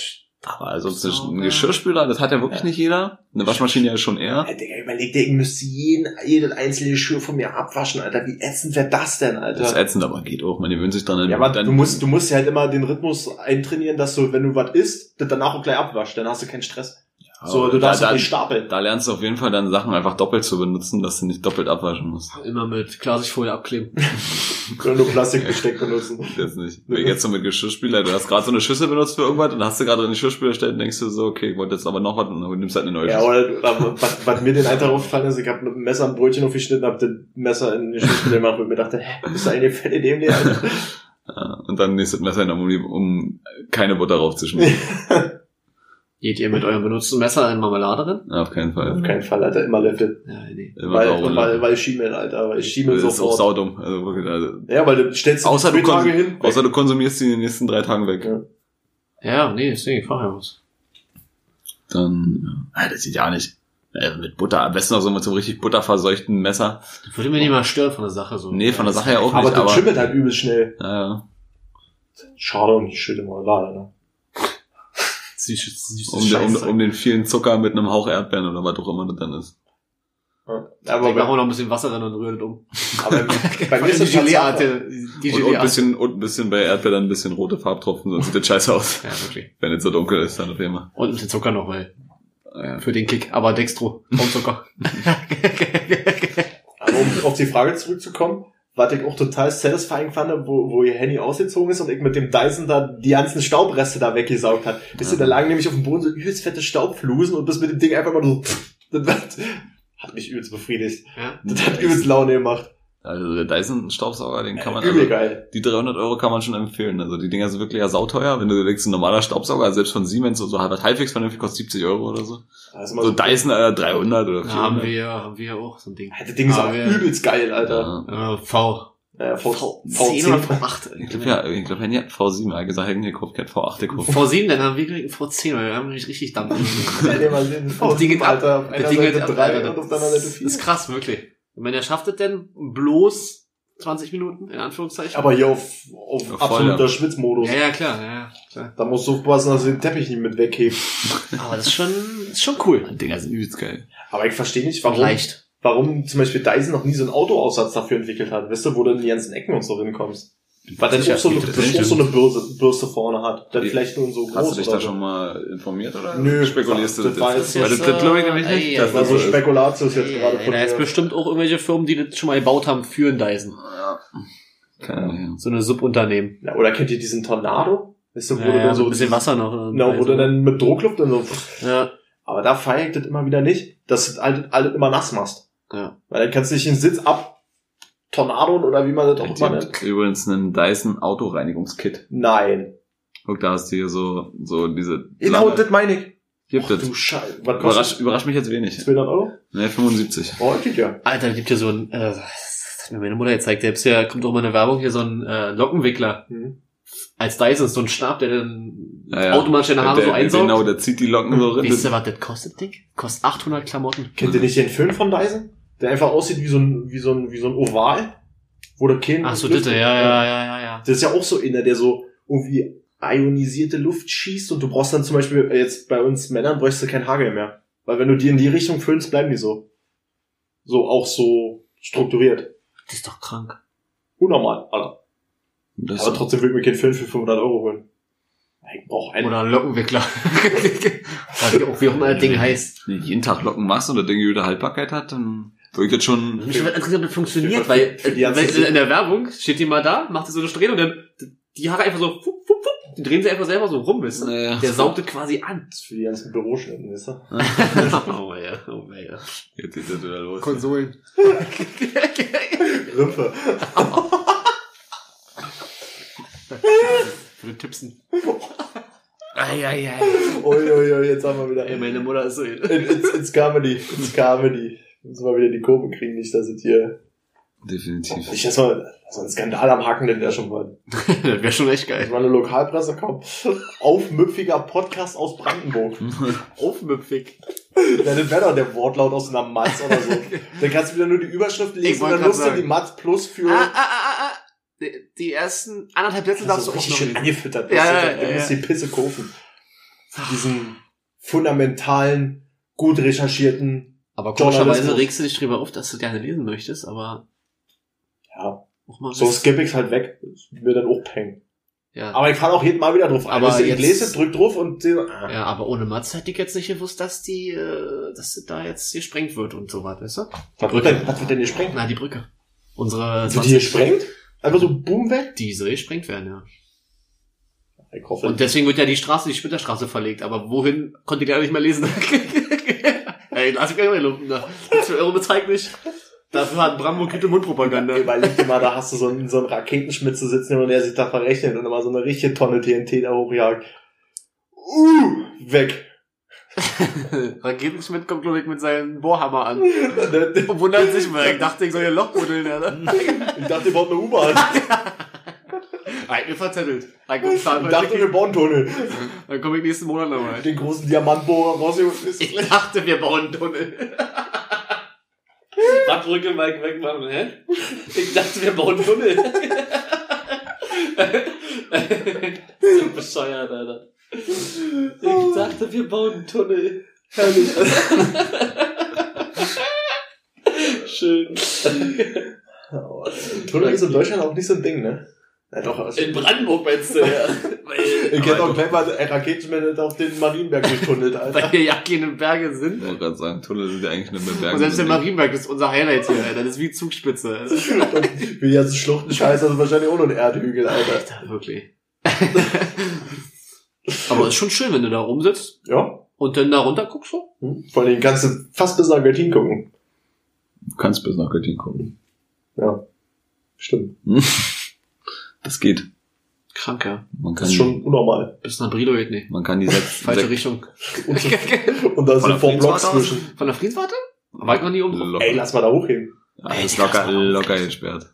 Aber also ist Staubsauger. ein Geschirrspüler, das hat ja wirklich nicht jeder. Eine Waschmaschine ja schon eher. Alter, Digga, überleg dir, ich müsste jeden, jeden einzelnen Geschirr von mir abwaschen, Alter. Wie ätzend wäre das denn, Das ist Alter? ätzend, aber geht auch. Man gewöhnt sich dann. Ja, aber du musst, du musst ja halt immer den Rhythmus eintrainieren, dass du, wenn du was isst, das danach auch gleich abwaschst. Dann hast du keinen Stress. So, du darfst da, nicht stapeln. da lernst du auf jeden Fall dann Sachen einfach doppelt zu benutzen, dass du nicht doppelt abwaschen musst. Immer mit Klarsichtfolie abkleben. Oder nur Plastikbesteck benutzen. Das nicht. Wie jetzt so mit Geschirrspüler, du hast gerade so eine Schüssel benutzt für irgendwas und hast du gerade in die Geschirrspüler gestellt und denkst du so, okay, ich wollte jetzt aber noch was und dann nimmst halt eine neue Ja, Schüssel. oder, oder was, was mir den einen Tag aufgefallen ist, ich habe mit dem Messer ein Brötchen aufgeschnitten, hab das Messer in die Schüssel gemacht und mir dachte, hä, bist du eigentlich fett in dem? Ja, und dann nächstes Messer in der Mund, um keine Butter raufzuschmieren. Geht ihr mit eurem benutzten Messer in Marmelade drin? Ja, auf keinen Fall. Auf keinen Fall, Alter, immer Löffel. Ja, nee. Immer Weil, weil, weil Schiemel, Alter, weil Schiemel Das ist auch sofort. saudumm. Also wirklich, also, Ja, weil du stellst außer, du Tage hin. außer du konsumierst sie in den nächsten drei Tagen weg. Ja. Ja, nee, deswegen, ich frage ja was. Dann, ja, das sieht ja nicht. Äh, mit Butter, am besten noch so mit so einem richtig butterverseuchten Messer. Das würde mich nicht mal stören von der Sache so. Nee, von der Sache ja auch aber nicht, das aber. schimmelt halt übelst schnell. Ja, ja. Schade und ich schütte mal Lade, ne? Süß, süß, Um, den- um, um den vielen Zucker mit einem Hauch Erdbeeren oder was auch immer das dann ist. Ja. Aber ich mache auch noch ein bisschen Wasser dran und rühre das um. aber bei mir ist die das Gelee-Art, die Und, und, ein bisschen, und ein bisschen bei Erdbeeren ein bisschen rote Farbtropfen, sonst sieht das scheiße aus. Ja, wirklich. Wenn es so dunkel ist, dann auf immer. Und ein bisschen Zucker noch, weil, Ja. für den Kick. Aber Dextro, und Zucker. Aber um auf die Frage zurückzukommen, was ich auch total satisfying fand, wo, wo ihr Handy ausgezogen ist und ich mit dem Dyson da die ganzen Staubreste da weggesaugt hat. Wisst ihr, da lagen nämlich auf dem Boden so übelst fette Staubflusen und das mit dem Ding einfach mal so, das hat, hat mich übelst befriedigt. ja. Das hat übelst Laune gemacht. Also der Dyson-Staubsauger, den kann man, Übel also, geil. die 300 Euro kann man schon empfehlen. Also die Dinger sind wirklich ja sauteuer. Wenn du denkst, ein normaler Staubsauger, also selbst von Siemens, so, so halb- halbwegs vernünftig, kostet 70 Euro oder so. Also mal So Dyson äh, 300 oder Ja, haben 400. wir, haben wir auch so ein Ding. Das Ding ist Ah, auch ja. übelst geil, Alter. Ja. Äh, V. Ja, v, V10 V10. oder V8. Ich glaube, ja, ich glaube, Handy hat V7, er gesagt, Handy gekauft, hat V8 gekauft. V7, dann haben wir gekriegt einen V10, weil wir haben nämlich richtig Dampf. Stell dir mal den Das Ding geht ab. Alter, auf Das einer Ding geht Seite ab, drei Alter. und auf der anderen Seite Das vier. ist krass, wirklich. Ich meine, er schafft es denn bloß 20 Minuten, in Anführungszeichen. Aber hier auf, auf Ja, voll, absoluter ja. Schwitzmodus. ja, ja, klar, ja, ja, klar. Da musst du aufpassen, dass du den Teppich nicht mit weghebst. Aber das ist schon, das ist schon cool. Die Dinger sind übelst geil. Aber ich verstehe nicht, warum, leicht. warum zum Beispiel Dyson noch nie so einen Autoaussatz dafür entwickelt hat. Weißt du, wo du in die ganzen Ecken und so hinkommst. Weil dann auch so, eine, das auch so eine Bürste, Bürste vorne hat. Dann vielleicht nur so groß Hast du dich da schon mal informiert oder Nö, spekulierst du das war jetzt- Weil das, das glaube ich nämlich Ey, nicht. Das war so. Spekulatius jetzt Ja, gerade ja, von da ist bestimmt auch irgendwelche Firmen, die das schon mal gebaut haben für einen Dyson. Ja. Keine Ahnung. So eine Subunternehmen. Ja, oder kennt ihr diesen Tornado? Weißt du, wo Ja, du ja, dann so ein bisschen Wasser noch. äh, Genau, wo du dann mit Druckluft dann so. Ja, Aber da feiere ich das immer wieder nicht, dass du alles, alles immer nass machst. ja. Weil dann kannst du dich den Sitz ab Tornado oder wie man das auch immer nennt. übrigens einen Dyson Autoreinigungskit. Nein. Guck, da hast du hier so, so diese. Genau, das meine ich. Gibt Ach, es. du Scheiße. Was kostet überrascht mich jetzt wenig. 200 Euro? Ne, 75. Oh, geht ja. Alter, da gibt ja so ein, äh, das hat mir meine Mutter gezeigt, selbst ja, kommt auch mal eine Werbung hier, so ein äh, Lockenwickler Hm. als Dyson, so ein Stab, der dann Ja, ja. automatisch deine Haare der, so einsaugt. Genau, der zieht die Locken so rein. Weißt du, was das kostet, Dick? Kostet 800 Klamotten. Kennt ihr nicht den Film von Dyson? Der einfach aussieht wie so ein, wie so ein, wie so ein Oval? Wo der Kind. Ach so, bitte, ja, ja, ja, ja, ja. Das ist ja auch so inner, der so irgendwie ionisierte Luft schießt und du brauchst dann zum Beispiel, äh, jetzt bei uns Männern bräuchst du kein Hagel mehr. Weil wenn du die in die Richtung füllst, bleiben die so. So, auch so strukturiert. Das ist doch krank. Unnormal, Alter. Das Aber trotzdem ich mir keinen Film für 500 Euro holen. Ich brauche einen. Oder ein Lockenwickler. Wie auch immer das Ding heißt. Wenn du jeden Tag Locken machst und das Ding jede Haltbarkeit hat, dann würde ich jetzt schon. Mich würde interessieren, ob das funktioniert, Für- weil, für die äh, weil ganze- in der Werbung steht die mal da, macht sie so eine Strähne und dann die Haare einfach so, fup, fup, fup, die drehen sie einfach selber so rum, weißt du? Naja. Der saugt das quasi an. Das ist für die ganzen Büroständen, weißt du? oh ja, oh ja. Jetzt geht das wieder los. Konsolen. Rümpfe. Für den Tippsen. Eieiei. Uiuiui, jetzt haben wir wieder. Ey, meine Mutter ist so. It, it's, it's Comedy. It's Comedy. Müssen wir wieder die Kurve kriegen, nicht, dass es hier. Definitiv. Dass wir so ein Skandal am Haken, denn der schon mal. das wäre schon echt geil. mal eine Lokalpresse kommt. Aufmüpfiger Podcast aus Brandenburg. Aufmüpfig. Ja, das wäre doch der Wortlaut aus einer Matz oder so. Dann kannst du wieder nur die Überschrift Ich lesen und dann musst du die Matz plus für. Ah, ah, ah, ah, ah. Die, die ersten anderthalb Sätze darfst du auch richtig noch schön angefüttert. Ja, ja, ja, musst du die Pisse kaufen. Diesen fundamentalen, gut recherchierten, Aber komischerweise regst du dich drüber auf, dass du gerne lesen möchtest, aber ja, so skipp ich's halt weg. Ist mir dann auch peng. ja. Aber ich falle auch jeden Mal wieder drauf. Aber du, ich jetzt- lese, drück drauf und sehe, ah, ja, aber ohne Mats hätte ich jetzt nicht gewusst, dass die, äh, dass das da jetzt gesprengt wird und so was, weißt du? was wird denn, was wird denn gesprengt? Na, die Brücke. Unsere Wird die gesprengt? Einfach so boom weg? Die soll gesprengt werden, ja. Ich hoffe, Und deswegen wird ja die Straße, die Splitterstraße verlegt. Aber wohin, konnte ich ja nicht mehr lesen. Ey, lass mich gar nicht mehr lumpen. da. 2 Euro bezahlt mich. Dafür hat Brandenburg gute Mundpropaganda. Überleg dir mal, da hast du so einen, so einen Raketenschmidt zu sitzen und der sich da verrechnet und immer so eine richtige Tonne TNT da hochjagt. Uh, weg. Raketenschmidt kommt, glaube ich, mit seinem Bohrhammer an. ich Und wundert sich, weil ich dachte, ich soll hier Loch buddeln, Alter. dachte, wir bauen eine U-Bahn. Halt mir verzettelt. Ich dachte, wir bauen einen Tunnel. dann komm ich nächsten Monat nochmal. Den großen Diamantbohrer rausgeholt. Ich dachte, wir bauen einen Tunnel. Radbrücke Mike wegmachen, hä? Ich dachte, wir bauen einen Tunnel. so bescheuert, Alter. Ich dachte, wir bauen einen Tunnel. Herrlich. schön. Tunnel ist in Deutschland auch nicht so ein Ding, ne? Ja, doch, also, In Brandenburg meinst du, ja. ich hätte auch doch. gleich mal einen Raketenmann auf den Marienberg Weil Alter. hier ja keine Berge sind. Ich wollte gerade sagen, Tunnel sind ja eigentlich eine Und Bemerkung. selbst der Marienberg ist unser Highlight hier, Alter. Das ist wie Zugspitze. Wie die ganzen Schluchtenscheiße, das ist wahrscheinlich auch noch ein Erdhügel, Alter. Alter wirklich. Aber ist schon schön, wenn du da rumsitzt Ja. und dann da runter guckst so. Hm. Vor allem kannst du fast bis nach Göttingen gucken. Du kannst bis nach Göttingen gucken. Ja. Stimmt. Das geht. Krank, ja. Man kann, Das ist schon unnormal. Bis nach Brido geht nicht. man kann die sechs, Falsche sechs Richtung. Und, da sind vor Blocks Friedenswarte aus? zwischen. Von der Friedenswarte? War ich noch nie um. locker, Ey, lass mal da hochgehen. ja, ist locker, locker gesperrt.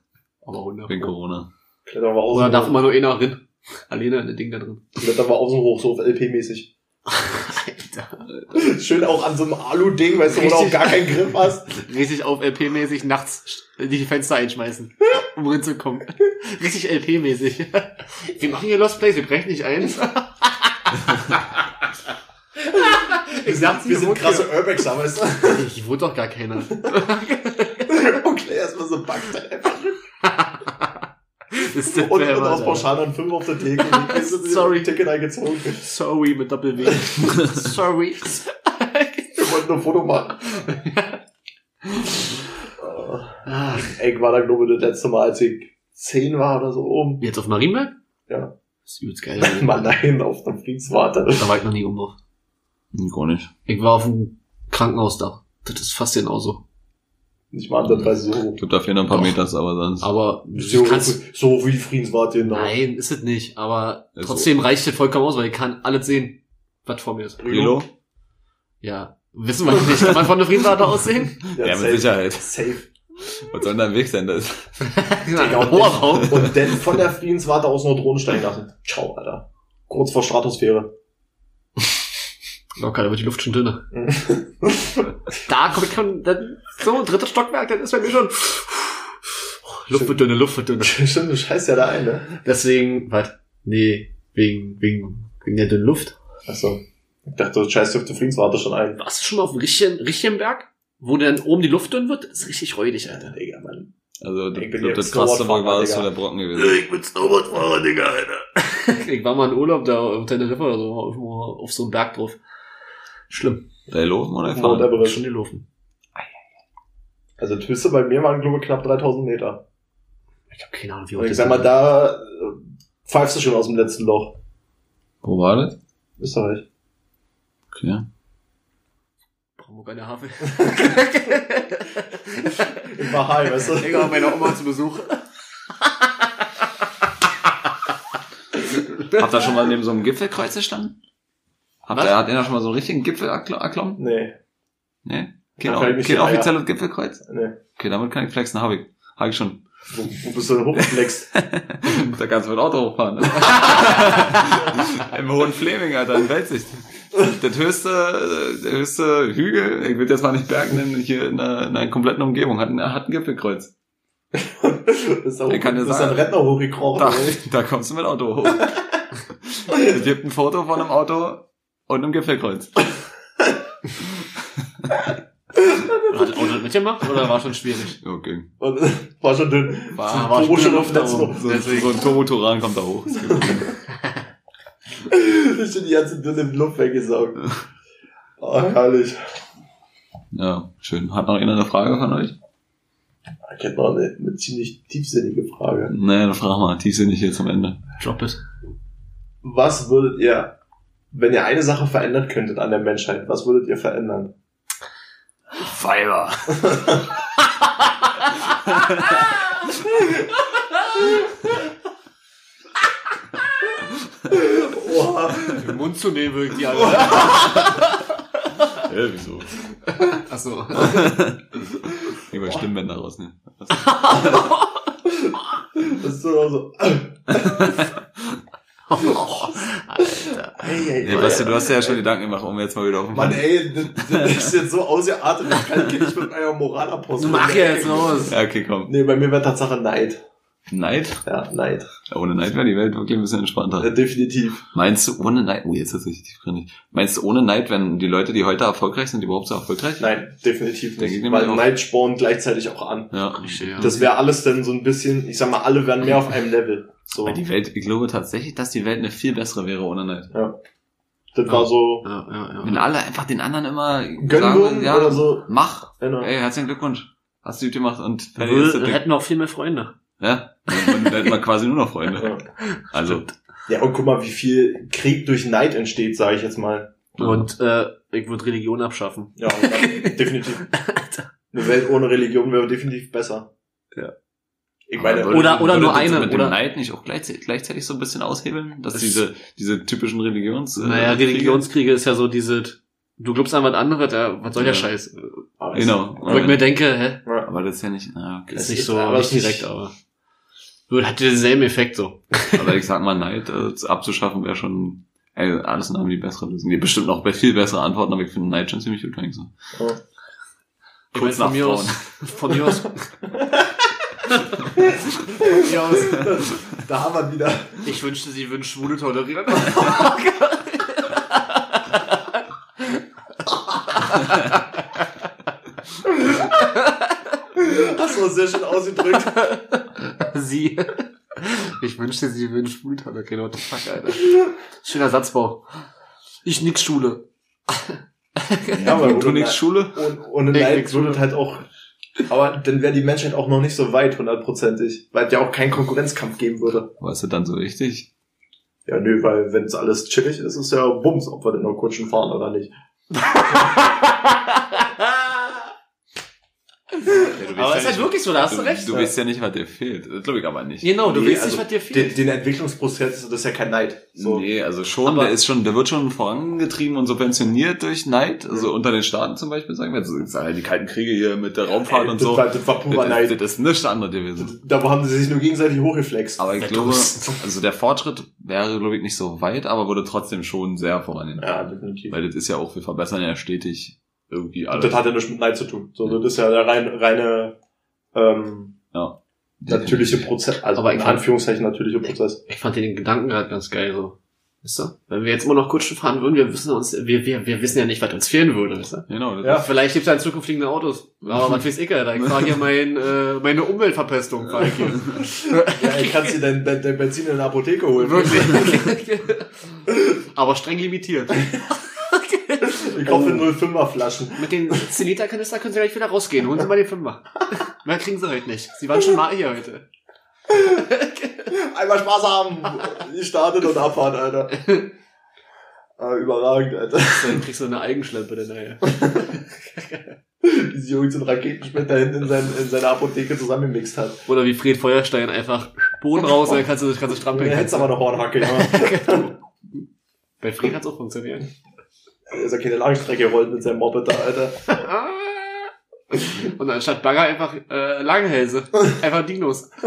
Aber wunderbar. Wegen Corona. Klettern wir außen Oder darf immer nur einer drin? Alleine in das Ding da drin. Klettern wir außen hoch, so auf LP-mäßig. Alter. Schön auch an so einem Alu-Ding, weißt du, wo du auch gar keinen Griff hast. Richtig auf LP-mäßig nachts die Fenster einschmeißen, um reinzukommen. Richtig LP-mäßig. Wir machen hier Lost Place, wir brechen nicht ein. ich dachte, wir sind krasse Urbexer, weißt du? Ich wurde doch gar keiner. Okay, erstmal so backt einfach. Das ist der Und, und aus. Pauschal dann 5 auf der Theke. Sorry. Ticket eingezogen. Sorry mit Doppel-W. Sorry. Wir wollten nur ein Foto machen. Ah, Ey, ich war da, glaube ich, das letzte Mal, als ich 10 war oder so oben. Jetzt auf Marienberg? Ja. Das ist übelst geil. Mann, nein, auf der Friedenswarte. Da war ich noch nie oben drauf. Hm, Gar nicht. Ich war auf dem Krankenhausdach. Das ist fast genauso. Nicht mal andersweise so. Gibt da fehlen ein paar Doch. Meters, aber sonst. Aber So, du kannst, so wie die Friedenswarte genau. Nein, ist es nicht. Aber Ist trotzdem reicht es vollkommen aus, weil ich kann alles sehen, was vor mir ist. Rilo? Ja. Wissen wir nicht. Kann man von der Friedenswarte aussehen? Ja, mit safe. Sicherheit. Safe. Was soll denn da ein Weg sein? Das Digga, und, Hoher Raum. dann, von der Friedenswarte aus noch Drohnen steigen lassen. Ciao, Alter. Kurz vor Stratosphäre. Locker, da wird die Luft schon dünner. Da komm ich schon, dann, so, drittes Stockwerk, dann ist bei mir schon, Luft wird dünner, Luft wird dünner. Stimmt, du scheißt ja da ein, ne? Deswegen, was? Nee, wegen, wegen, wegen der dünnen Luft. Achso. Ich dachte, du scheißt auf die Friedenswarte schon ein. Warst du schon mal auf dem richtigen, richtigen Berg? Wo dann oben die Luft dünn wird? Das ist richtig räudig, Alter. Digga, Mann. Also, Ich jetzt das krasseste Snowboardfahrer, war es so der Brocken gewesen. Ich bin Snowboardfahrer, Digga, Alter. Ich war mal in Urlaub da auf Teneriffa oder so, auf, auf so einem Berg drauf. Schlimm. Da laufen oder fahren? Everest. Schon gelaufen. Also, die Höchste bei mir waren, glaube ich, knapp 3000 Meter. Ich habe keine Ahnung, wie hoch ich das sag mal, ist. da äh, pfeifst du schon aus dem letzten Loch. Wo war das? Österreich. Okay. Wir keine Havel. Ich war high, weißt du? Ich war bei meiner Oma zu Besuch. Habt ihr schon mal neben so einem Gipfelkreuz gestanden? Habt ihr, hat ihr da schon mal so einen richtigen Gipfel erkl- erklommen? Nee. Nee? Kein, kein offizielles Gipfelkreuz? Nee. Okay, damit kann ich flexen, hab ich. Hab ich schon. Wo, wo bist du denn hochgeflext? Da kannst du mit Auto hochfahren. Ne? Im Hohen Fleming, Alter, in Weltsicht. Das höchste, der höchste Hügel, ich will jetzt mal nicht Berg nennen, hier in einer, in einer kompletten Umgebung, hat, ein- hat ein Gipfelkreuz. Bist du Ich kann dir bist sagen- ein Rentner hochgekrochen? Da, da kommst du mit Auto hoch. Es gibt ein Foto von einem Auto und einem Gipfelkreuz. Hat Auto mitgemacht oder war schon schwierig? Okay. Und, war schon dünn. War, war Turbo schon schon auf aber- Loch. so, so ein Turboturan kommt da hoch. Ich bin die ganze dünne Luft weggesaugt. Oh, herrlich. Ja, schön. Hat noch einer eine Frage von euch? Ich hätte noch eine, eine ziemlich tiefsinnige Frage. Nee, dann frag mal, tiefsinnig hier zum Ende. Drop it. Was würdet ihr, wenn ihr eine Sache verändern könntet an der Menschheit, was würdet ihr verändern? Fiber. Oha. Den Mund zu nehmen wirkt die alle. Ja, wieso? Achso. Ich will Stimmbänder rausnehmen. Das ist so, so. Alter. Ey, ey, Nee, Basti, du hast ja schon Gedanken gemacht, um jetzt mal wieder auf den Mann, ey, das, das ist jetzt so ausgeartet, ich kann nicht mit meiner Moralapostel. Mach jetzt los. Ja, okay, komm. Nee, bei mir wäre Tatsache Neid. Neid? Ja, Neid. Ohne Neid wäre die Welt wirklich ein bisschen entspannter. Ja, definitiv. Meinst du ohne Neid? Oh, jetzt ist es richtig tiefgründig. Meinst du ohne Neid, wenn die Leute, die heute erfolgreich sind, überhaupt so erfolgreich? Nein, definitiv Denke ich nicht. Weil. Neid spornt gleichzeitig auch an. Ja. Richtig, ja. Das wäre alles dann so ein bisschen, ich sag mal, alle wären mehr auf einem Level. So. Weil die Welt, ich glaube tatsächlich, dass die Welt eine viel bessere wäre ohne Neid. Das war so ja, ja, ja. Wenn alle einfach den anderen immer gönnen würden ja, oder so. mach. Genau. Ey, herzlichen Glückwunsch. Hast du gut gemacht und Wir hätten auch viel mehr Freunde. Ja, dann hätten wir quasi nur noch Freunde. Ja. Also, ja, und guck mal, wie viel Krieg durch Neid entsteht, sage ich jetzt mal. Und äh, ich würde Religion abschaffen. Ja, definitiv. Eine Welt ohne Religion wäre definitiv besser. Ja. Ich meine, würde- oder- oder nur eine, Mit dem oder- Neid nicht auch gleichzeitig, gleichzeitig so ein bisschen aushebeln, dass Das- diese, diese typischen Religions... äh, naja, Kriege- Religionskriege ist ja so diese, du glaubst an was anderes, ja, was soll der Ja. Scheiß? aber Genau. Wo ich mir denke, hä? Aber das ist ja nicht, na, okay. Ist nicht so, aber nicht direkt, aber. Würde, hat denselben Effekt so. Aber ich sag mal, Neid äh, abzuschaffen wäre schon, ey, alles in allem die bessere Lösung. Die bestimmt noch viel bessere Antworten, aber ich finde Neid schon ziemlich gut, eigentlich so. Ich Kurz mein, nach von mir Frauen. aus, von mir aus. aus. Da haben wir wieder. Ich wünschte, sie würden Schwule tolerieren. Hast du sehr schön ausgedrückt. sie. Ich wünschte, sie würden Schwule tolerieren. What the fuck, Alter. Schöner Satzbau. Ich nix Schule. Ja, aber du nix Schule? Ohne, ohne Neid nix würde halt auch. Aber dann wäre die Menschheit auch noch nicht so weit, hundertprozentig. Weil es ja auch keinen Konkurrenzkampf geben würde. Ist das dann so wichtig? Ja, nö, weil wenn es alles chillig ist, ist ja Bums, ob wir denn noch Kutschen fahren oder nicht. Aber es ist halt wirklich so, da hast du du, recht. Du weißt ja nicht, was dir fehlt. Das glaube ich aber nicht. Genau, du Nee, willst also nicht, was dir Den, fehlt. den Entwicklungsprozess, das ist ja kein Neid. So. Nee, also schon, Aber- der ist schon, der wird schon vorangetrieben und subventioniert durch Neid, also unter den Staaten zum Beispiel, sagen wir jetzt, ja, die kalten Kriege hier mit der Raumfahrt Ey, und das so. War, das war purer Das, Neid. das ist nichts anderes gewesen. Da haben sie sich nur gegenseitig hochgeflext. Aber ich glaube, also der Fortschritt wäre, glaube ich, nicht so weit, aber würde trotzdem schon sehr vorangehen. Ja, definitiv. Weil das ist ja auch, wir verbessern ja stetig irgendwie Und alles. das hat ja nichts mit Neid zu tun. So, das ist ja der rein, reine ähm, ja. natürliche Prozess, also Aber in ich fand- Anführungszeichen natürliche Prozess. Ich fand den Gedanken gerade ganz geil, so. Weißt du? Wenn wir jetzt immer noch Kutschen fahren würden, wir wissen uns, wir, wir, wir wissen ja nicht, was uns fehlen würde, weißt du? Genau, das Ja. Vielleicht gibt's ja in Zukunft fliegende Autos. Aber was weiß ich, Alter. Ich fahr hier mein, äh, meine Umweltverpestung. Fahr ich hier. Ja, ich kannst dir dein, dein, dein Benzin in der Apotheke holen. Wirklich. Aber streng limitiert. Ich kaufe 05er Flaschen. Mit den 10 Liter Kanister können Sie gleich wieder rausgehen. Holen Sie mal den Fünfer. Mehr kriegen Sie heute nicht. Sie waren schon mal hier heute. Einmal Spaß haben. Ich startet und abfahren, Alter. Ah, überragend, Alter. Dann kriegst du eine Eigenschlempe, denn naja. Diese Jungs und Raketenspender hinten in, sein, in seiner Apotheke zusammengemixt hat. Oder wie Fred Feuerstein einfach Boden raus, dann kannst du, kannst du strampeln. hättest aber eine Hornhacke, ja. Bei Fred hat's auch funktioniert. Er ist ja keine Langstrecke gerollt mit seinem Moped da, Alter. Und anstatt Bagger einfach äh, Langhälse. Einfach Dinos.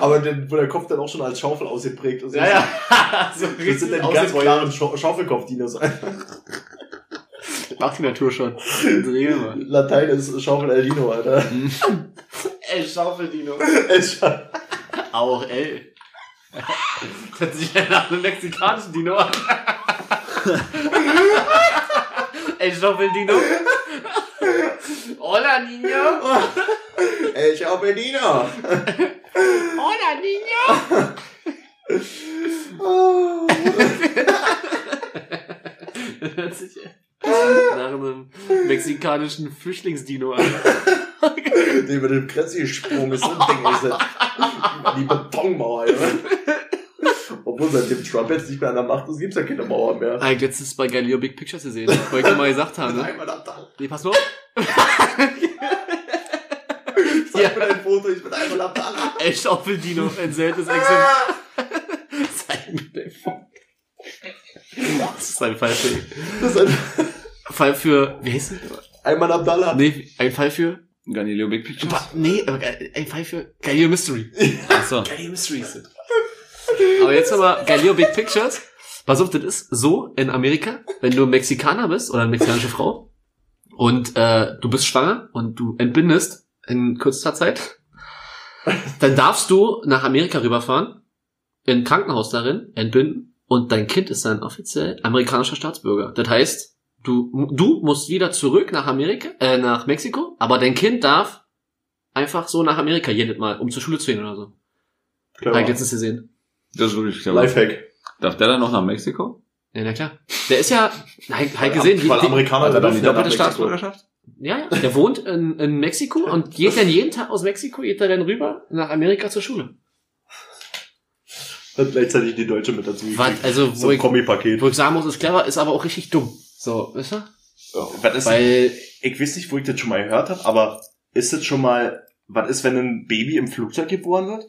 Aber den, wo der Kopf dann auch schon als Schaufel ausgeprägt ist. Ja, ja. so Das sind dann die ganz klaren Schau Schaufelkopf-Dinos. Macht die Natur schon. Latein ist Schaufel El Dino, Alter. Ey, Schaufeldino. Es- Auch, ey. Das hört sich ja nach einem mexikanischen Dino an. ey, Schaufeldino. Hola, Niño. El Schaufel Dino. Hola, Niño. Das hört sich nach einem mexikanischen Flüchtlingsdino an. Der über den Grenze gesprungen ist und Ding ist das. Über die Betonmauer, ja. Obwohl seitdem Trump jetzt nicht mehr an der Macht ist, gibt's ja keine Mauer mehr. Eigentlich letztens bei Galileo Big Pictures gesehen, weil ich mal gesagt habe, ne? Einmal am Tag. Nee, pass mal auf. Zeig mir dein Foto, ich bin einmal am Tag. Ey, Schaufeldino, ein seltenes Exemplar. Zeig mir dein Foto. Das ist ein Fall für, Das ist ein, Fall für, wie heißt das? einmal Abdallah. Nee, ein Fall für, Galileo Big Pictures. nee, aber ge- ein Fall für Galileo Mystery. Achso. Galileo Mystery ist das. Aber jetzt nochmal Galileo Big Pictures. Pass auf, das ist so in Amerika, wenn du Mexikaner bist oder eine mexikanische Frau und äh, du bist schwanger und du entbindest in kürzester Zeit, Dann darfst du nach Amerika rüberfahren, in ein Krankenhaus darin, entbinden, und dein Kind ist dann offiziell amerikanischer Staatsbürger. Das heißt, du, du musst wieder zurück nach Amerika, äh, nach Mexiko, aber dein Kind darf einfach so nach Amerika jedes Mal, um zur Schule zu gehen oder so. Clever. Habe ich letztens gesehen. Das ist wirklich clever. Lifehack. Darf der dann noch nach Mexiko? Ja, na klar. Der ist ja, halt, halt gesehen, die, Amerikaner er ja nach doppelte. Staatsbürgerschaft? ja, ja, der wohnt in, in Mexiko und geht dann jeden Tag aus Mexiko, geht er dann rüber nach Amerika zur Schule. Hat gleichzeitig die Deutsche mit dazu. Was, also, so wo ein ich, Kombi-Paket. wo ich sagen muss, ist clever, ist aber auch richtig dumm. So, weißt du? Was ist, Weil, ich weiß nicht, wo ich das schon mal gehört habe, aber ist das schon mal, was ist, wenn ein Baby im Flugzeug geboren wird?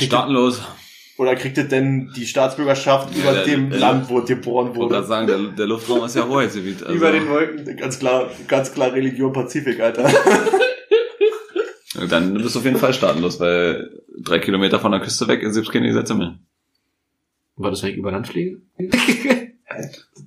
Staatenlos. oder kriegt das denn die Staatsbürgerschaft Ja, über der- dem der- Land, wo es geboren Ich wollte gerade wurde? sagen, der, der Luftraum ist ja Hoheitsgebiet. Also, Über den Wolken, ganz klar, ganz klar Religion Pazifik, Alter. Dann bist du auf jeden Fall staatenlos, weil drei Kilometer von der Küste weg Gesetze mehr. war das, wenn ich über Land fliege?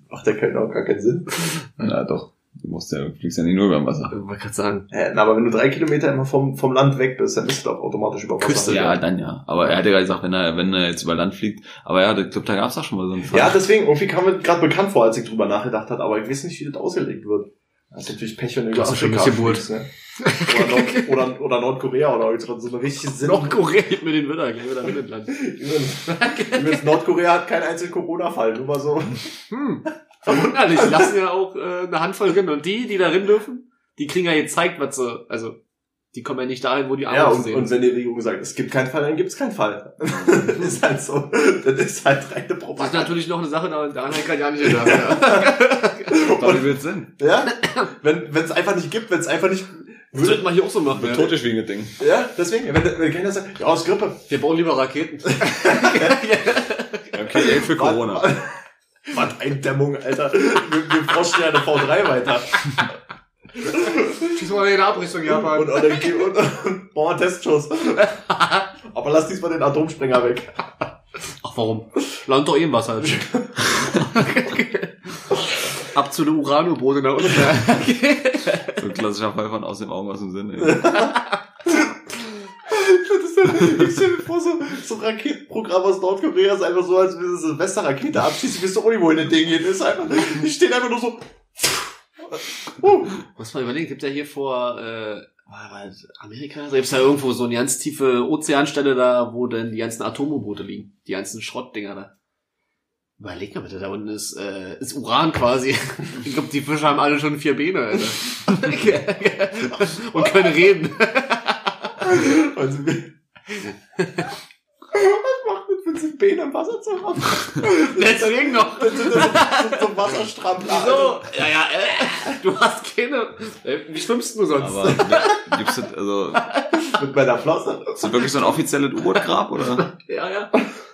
Macht ja keinen, auch gar keinen Sinn. Na doch. Du musst ja, fliegst ja nicht nur über dem Wasser. Ich wollte gerade sagen. Hä, na, aber wenn du drei Kilometer immer vom, vom Land weg bist, dann bist du doch automatisch über Wasser. Küste, Ja, dann ja. Aber er hat ja gesagt, wenn er, wenn er jetzt über Land fliegt. Aber ja, ich glaube, da gab's auch schon mal so einen Fall. Ja, deswegen, irgendwie kam mir gerade bekannt vor, als ich drüber nachgedacht habe, aber ich weiß nicht, wie das ausgelegt wird. Das ist natürlich Pech, wenn du Afrika bisschen fliegst, ne? oder, Nord oder, oder Nordkorea oder so so eine richtige Sinn. Nordkorea gibt mir den Widder, gib mir da mit Land. Übrigens, Nordkorea hat keinen einzigen Corona-Fall, nur mal so. Hm. Verwunderlich, die lassen ja auch äh, eine Handvoll rein. Und die, die da rein dürfen, die kriegen ja gezeigt, was sie, also, die kommen ja nicht dahin, wo die Ja, Arbeit und, sehen. und wenn die Regierung sagt, es gibt keinen Fall, dann gibt es keinen Fall. das ist halt so. Das ist halt reine das ist Propaganda. natürlich noch eine Sache, da, daran kann ich ja nicht gedacht. Ja. Wie will's Sinn? Ja? Wenn es einfach nicht gibt, wenn es einfach nicht. Das sollten wir hier auch so machen. Wird Ja. totisch wegen dem Ding. Ja, deswegen, wenn, wenn keiner sagt, ja, aus Grippe. Wir bauen lieber Raketen. Okay, ey, für Corona. Was Eindämmung, Alter. Wir, wir forschen ja eine V3 weiter. Schieß mal in die Abrichtung, Und, und, und, und, und bauen einen Testschuss. Aber lass diesmal den Atomsprenger weg. Ach, warum? Land doch eh im Wasser. Ab zu den Uran-U-Boote da unten. So ein klassischer Fall von aus dem Augen, aus dem Sinn. Ey. Das ist ja, ich stell mir vor, so, so ein Raketenprogramm aus Nordkorea ist einfach so, als würde es eine Silvesterrakete abschießen. Ich weiß doch auch nicht, wohin das Ding geht. Ist einfach, die stehen einfach nur so. Uh. Muss man überlegen, gibt ja hier vor äh, Amerika, da gibt's ja irgendwo so eine ganz tiefe Ozeanstelle da, wo denn die ganzen Atom-U-Boote liegen. Die ganzen Schrottdinger da. Überleg mal bitte, da unten ist, äh, ist Uran quasi. Ich glaube, die Fische haben alle schon vier Beine, Alter. Und können reden. Also, was macht mit Vincent Bean im Wasser zu haben? Deswegen noch. Das sind so, so, so Wasserstrampler. So, ja, ja, äh, du hast keine. Äh, wie schwimmst du sonst? Aber ne, gibt's das, also, Mit meiner Flosse. ist das wirklich so ein offizielles U-Boot-Grab, oder? ja, ja.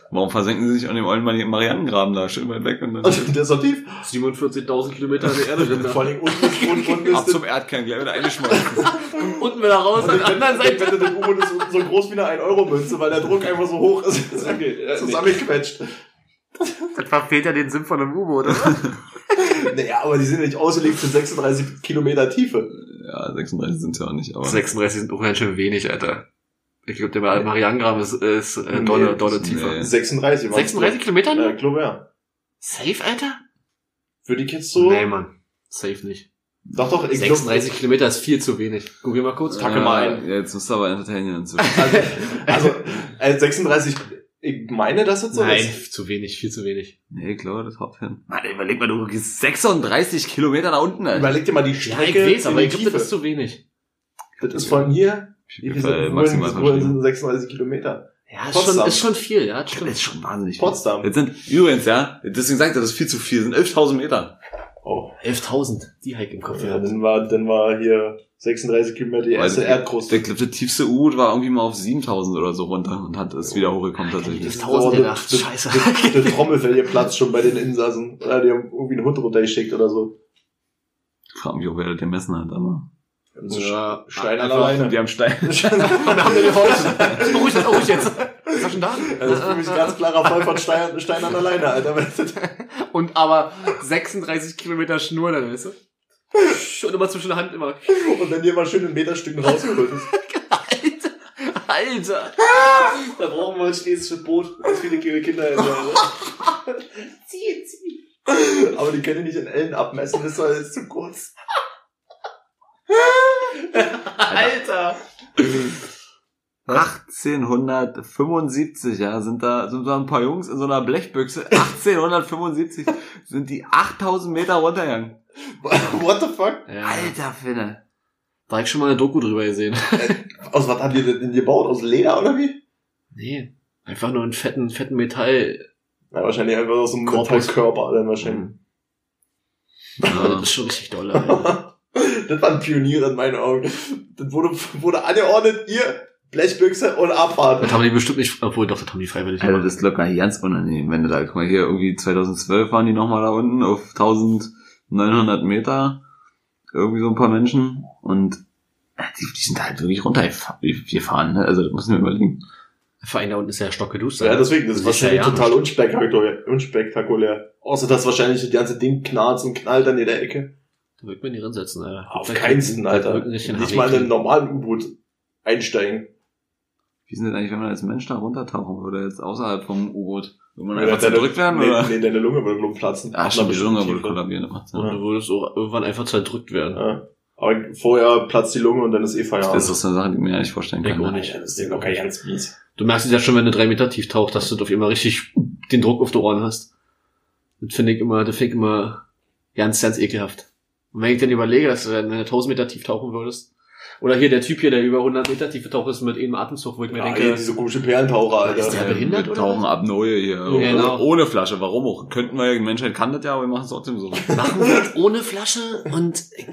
Warum versenken sie sich an dem Mari- Marianengraben da schön weit weg und dann Und der ist so tief. 47.000 Kilometer in der Erde drin. Vor allem unten unten, unten ab zum Erdkern gleich wieder eingeschmolzen? Unten wieder raus, an der anderen Seite. Wenn du den U-Boot ist so groß wie eine 1-Euro-Münze, weil der Druck einfach so hoch ist. Zusammengequetscht. Das verfehlt ja den Sinn von einem U-Boot, oder? Naja, aber die sind ja nicht ausgelegt für 36 Kilometer Tiefe. Ja, 36 sind ja auch nicht, aber. 36 sind auch ganz schön wenig, Alter. Ich glaube, der Marianengraben ist, ist äh, dolle, Nee, dolle nee. tiefer. 36. war's. 36 Kilometer? Ja, ich glaube ja. Safe, Alter? Für die Kids so. Nee, Mann. Safe nicht. Doch, doch, ich 36 Kilometer ist viel zu wenig. Google mal kurz. Kacke mal ein. Ja, jetzt musst du aber entertainen inzwischen. Also, äh, 36, ich meine, dass das so Nein, ist. zu wenig, viel zu wenig. Nee, ich glaube, das haut hin. Mann, überleg mal, du gehst 36 Kilometer da unten, Alter. Überleg dir mal die Ja, Strecke. ich weiß, aber ich die glaube, das ist zu wenig. Das ist von hier. Viele maximal verstehen. sind 36 Kilometer? Ja, ist schon, ist schon viel, ja, das ist schon wahnsinnig. Potsdam. Jetzt sind, übrigens, ja, deswegen sagt er, das ist viel zu viel, das sind 11.000 Meter. Oh. 11.000, die Hike im Kopf. Ja, dann war, dann war hier 36 Kilometer die erste Weil Erdkruste. Der, glaub, der tiefste U war irgendwie mal auf 7.000 oder so runter und hat es wieder hochgekommen tatsächlich. Das 1000 Oh, gedacht, das- scheiße. Der Trommelfell hier platzt schon bei den Insassen. Oder die haben irgendwie einen Hund runtergeschickt oder so. Ich frage mich auch, wer das gemessen hat, aber. So Ja, Stein an der Leine. Die haben Stein. Und dann haben wir den Holz. Beruhig jetzt, beruhig jetzt. Ist er schon da? Das ist für mich ein ganz klarer Fall von Stein, Stein an der Leine, Alter. Und aber 36 Kilometer Schnur, dann weißt du? Und immer zwischen der Hand immer. Und dann hier mal schön in Meterstücken rausgerückt ist. Alter! Da brauchen wir ein chinesisches Boot. Ganz viele kleine Kinder in der zieh, zieh. Aber die können die nicht in Ellen abmessen, das war jetzt zu kurz. Alter! 1875, ja, sind da, sind da ein paar Jungs in so einer Blechbüchse. 1875 sind die 8000 Meter runtergegangen. What the fuck? Ja. Alter Finne. Da hab ich schon mal eine Doku drüber gesehen. Aus was haben die denn gebaut? Aus Leder oder wie? Nee. Einfach nur einen fetten, fetten Metall. Ja, wahrscheinlich einfach aus einem. Metallkörper dann wahrscheinlich. Ja, das ist schon richtig doll, Alter. Das waren Pioniere in meinen Augen. Das wurde, wurde angeordnet, ihr Blechbüchse und Abfahrt. Das haben die bestimmt nicht, obwohl doch, das haben die freiwillig gemacht. das ist locker ganz unangenehm, wenn du da, guck mal hier, irgendwie 2012 waren die nochmal da unten auf 1900 Meter. Irgendwie so ein paar Menschen. Und äh, die, die sind da halt wirklich runtergefahren, ne? Also, das müssen wir überlegen. Vor allem da unten ist ja stockgeduscht. Ja, deswegen, das ist wahrscheinlich ja total unspektakulär, unspektakulär. Außer, dass wahrscheinlich das ganze Ding knarzt und knallt dann in der Ecke. Da wird man nicht hinsetzen, Alter. Auf keinsten, da Alter. Nicht, Nicht mal in einem normalen U-Boot einsteigen. Wie sind denn eigentlich, wenn man als Mensch da runtertauchen würde, jetzt außerhalb vom U-Boot? Würde man Ja, einfach deine- zerdrückt werden, nee, oder? Nee, deine Lunge würde glaub ich, platzen. Ah, stimmt, die Lunge würde kollabieren, Sinn. Und du würdest auch irgendwann einfach zerdrückt werden. Ja. Aber vorher platzt die Lunge und dann ist eh Feierabend. Das ist so eine Sache, die ich mir ja nicht vorstellen Ich kann. auch ne? nicht. Ja, das ist locker ganz mies. Du merkst es ja schon, wenn du drei Meter tief tauchst, dass du auf immer richtig den Druck auf die Ohren hast. Das finde ich immer, das finde ich immer ganz, ganz ekelhaft. Und wenn ich dann überlege, dass du dann, wenn du 1000 Meter tief tauchen würdest, oder hier der Typ hier, der über 100 Meter tief getaucht ist mit einem Atemzug, wo ich mir Ja, denke, hier diese komische Perlentaucher, Ist der Alter. behindert wir oder tauchen ab Neue hier. Ja, genau. Ohne Flasche. Warum auch? Könnten wir ja, die Menschheit kann das ja, aber wir machen es trotzdem so. machen wir das ohne Flasche und ich,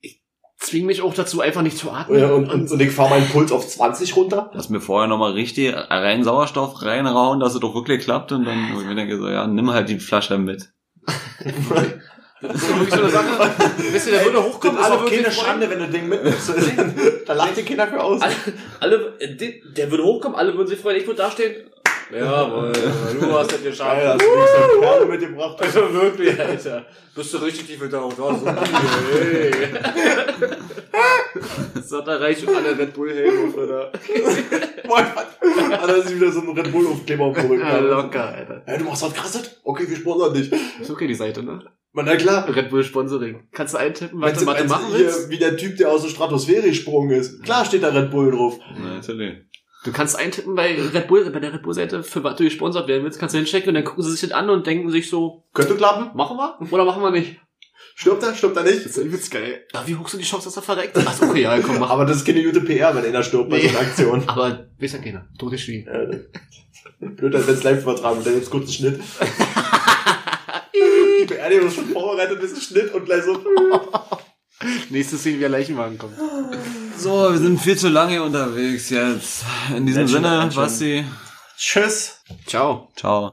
ich zwinge mich auch dazu, einfach nicht zu atmen. Ja, und, und, und ich fahre meinen Puls auf 20 runter. Lass mir vorher nochmal richtig rein Sauerstoff reinrauen, dass es doch wirklich klappt und dann, wo ich mir denke so, ja, nimm halt die Flasche mit. Das ist wirklich so eine Sache. Wisst ihr, der würde hochkommen, Das ist auch keine. Schande, wenn du den mitnimmst. da lacht dir keiner für aus. Alle, alle, äh, die- der würde hochkommen, alle würden sich freuen, ich würde dastehen. Jawohl, du hast das geschafft. Geil, hast du wirklich so Perle mitgebracht. Also wirklich, Alter. Bist du richtig tief getaucht. Oh, so hey. So, da reicht schon alle Red Bull Helme, oder? Boah, Hat er sich wieder so einen Red Bull Aufkleber auf dem Rücken. Ja, locker, Alter. Hey, du machst was krasses? Okay, wir sponsern dich. Ist okay, die Seite, ne? Man, na klar. Red Bull Sponsoring. Kannst du eintippen, was du, wenn's machen willst? Wie der Typ, der aus der Stratosphäre gesprungen ist. Klar steht da Red Bull drauf. Na, natürlich. Du kannst eintippen bei Red Bull, bei der Red Bull Seite, für was du gesponsert werden willst, kannst du hinchecken und dann gucken sie sich das an und denken sich so, Könnte klappen. machen wir oder machen wir nicht? Stirbt er? Stirbt er nicht? ist übelst geil. Ja, wie hoch sind die Chancen, dass er verreckt? Ach so, okay, ja, komm, mach. Aber das ist keine gute PR, wenn einer stirbt bei Nee. so einer Aktion. Aber, weiß ja keiner. Tote Schwie. Blöd, als wenn es live übertragen und dann jetzt kurz ein Schnitt. Die Beerdigung ist schon vorbereitet, bis ein Schnitt und gleich so. Nächste Szene, wie der Leichenwagen kommt. So, wir sind viel zu lange unterwegs jetzt. In diesem Sinne. Basti, Tschüss. Ciao. ciao.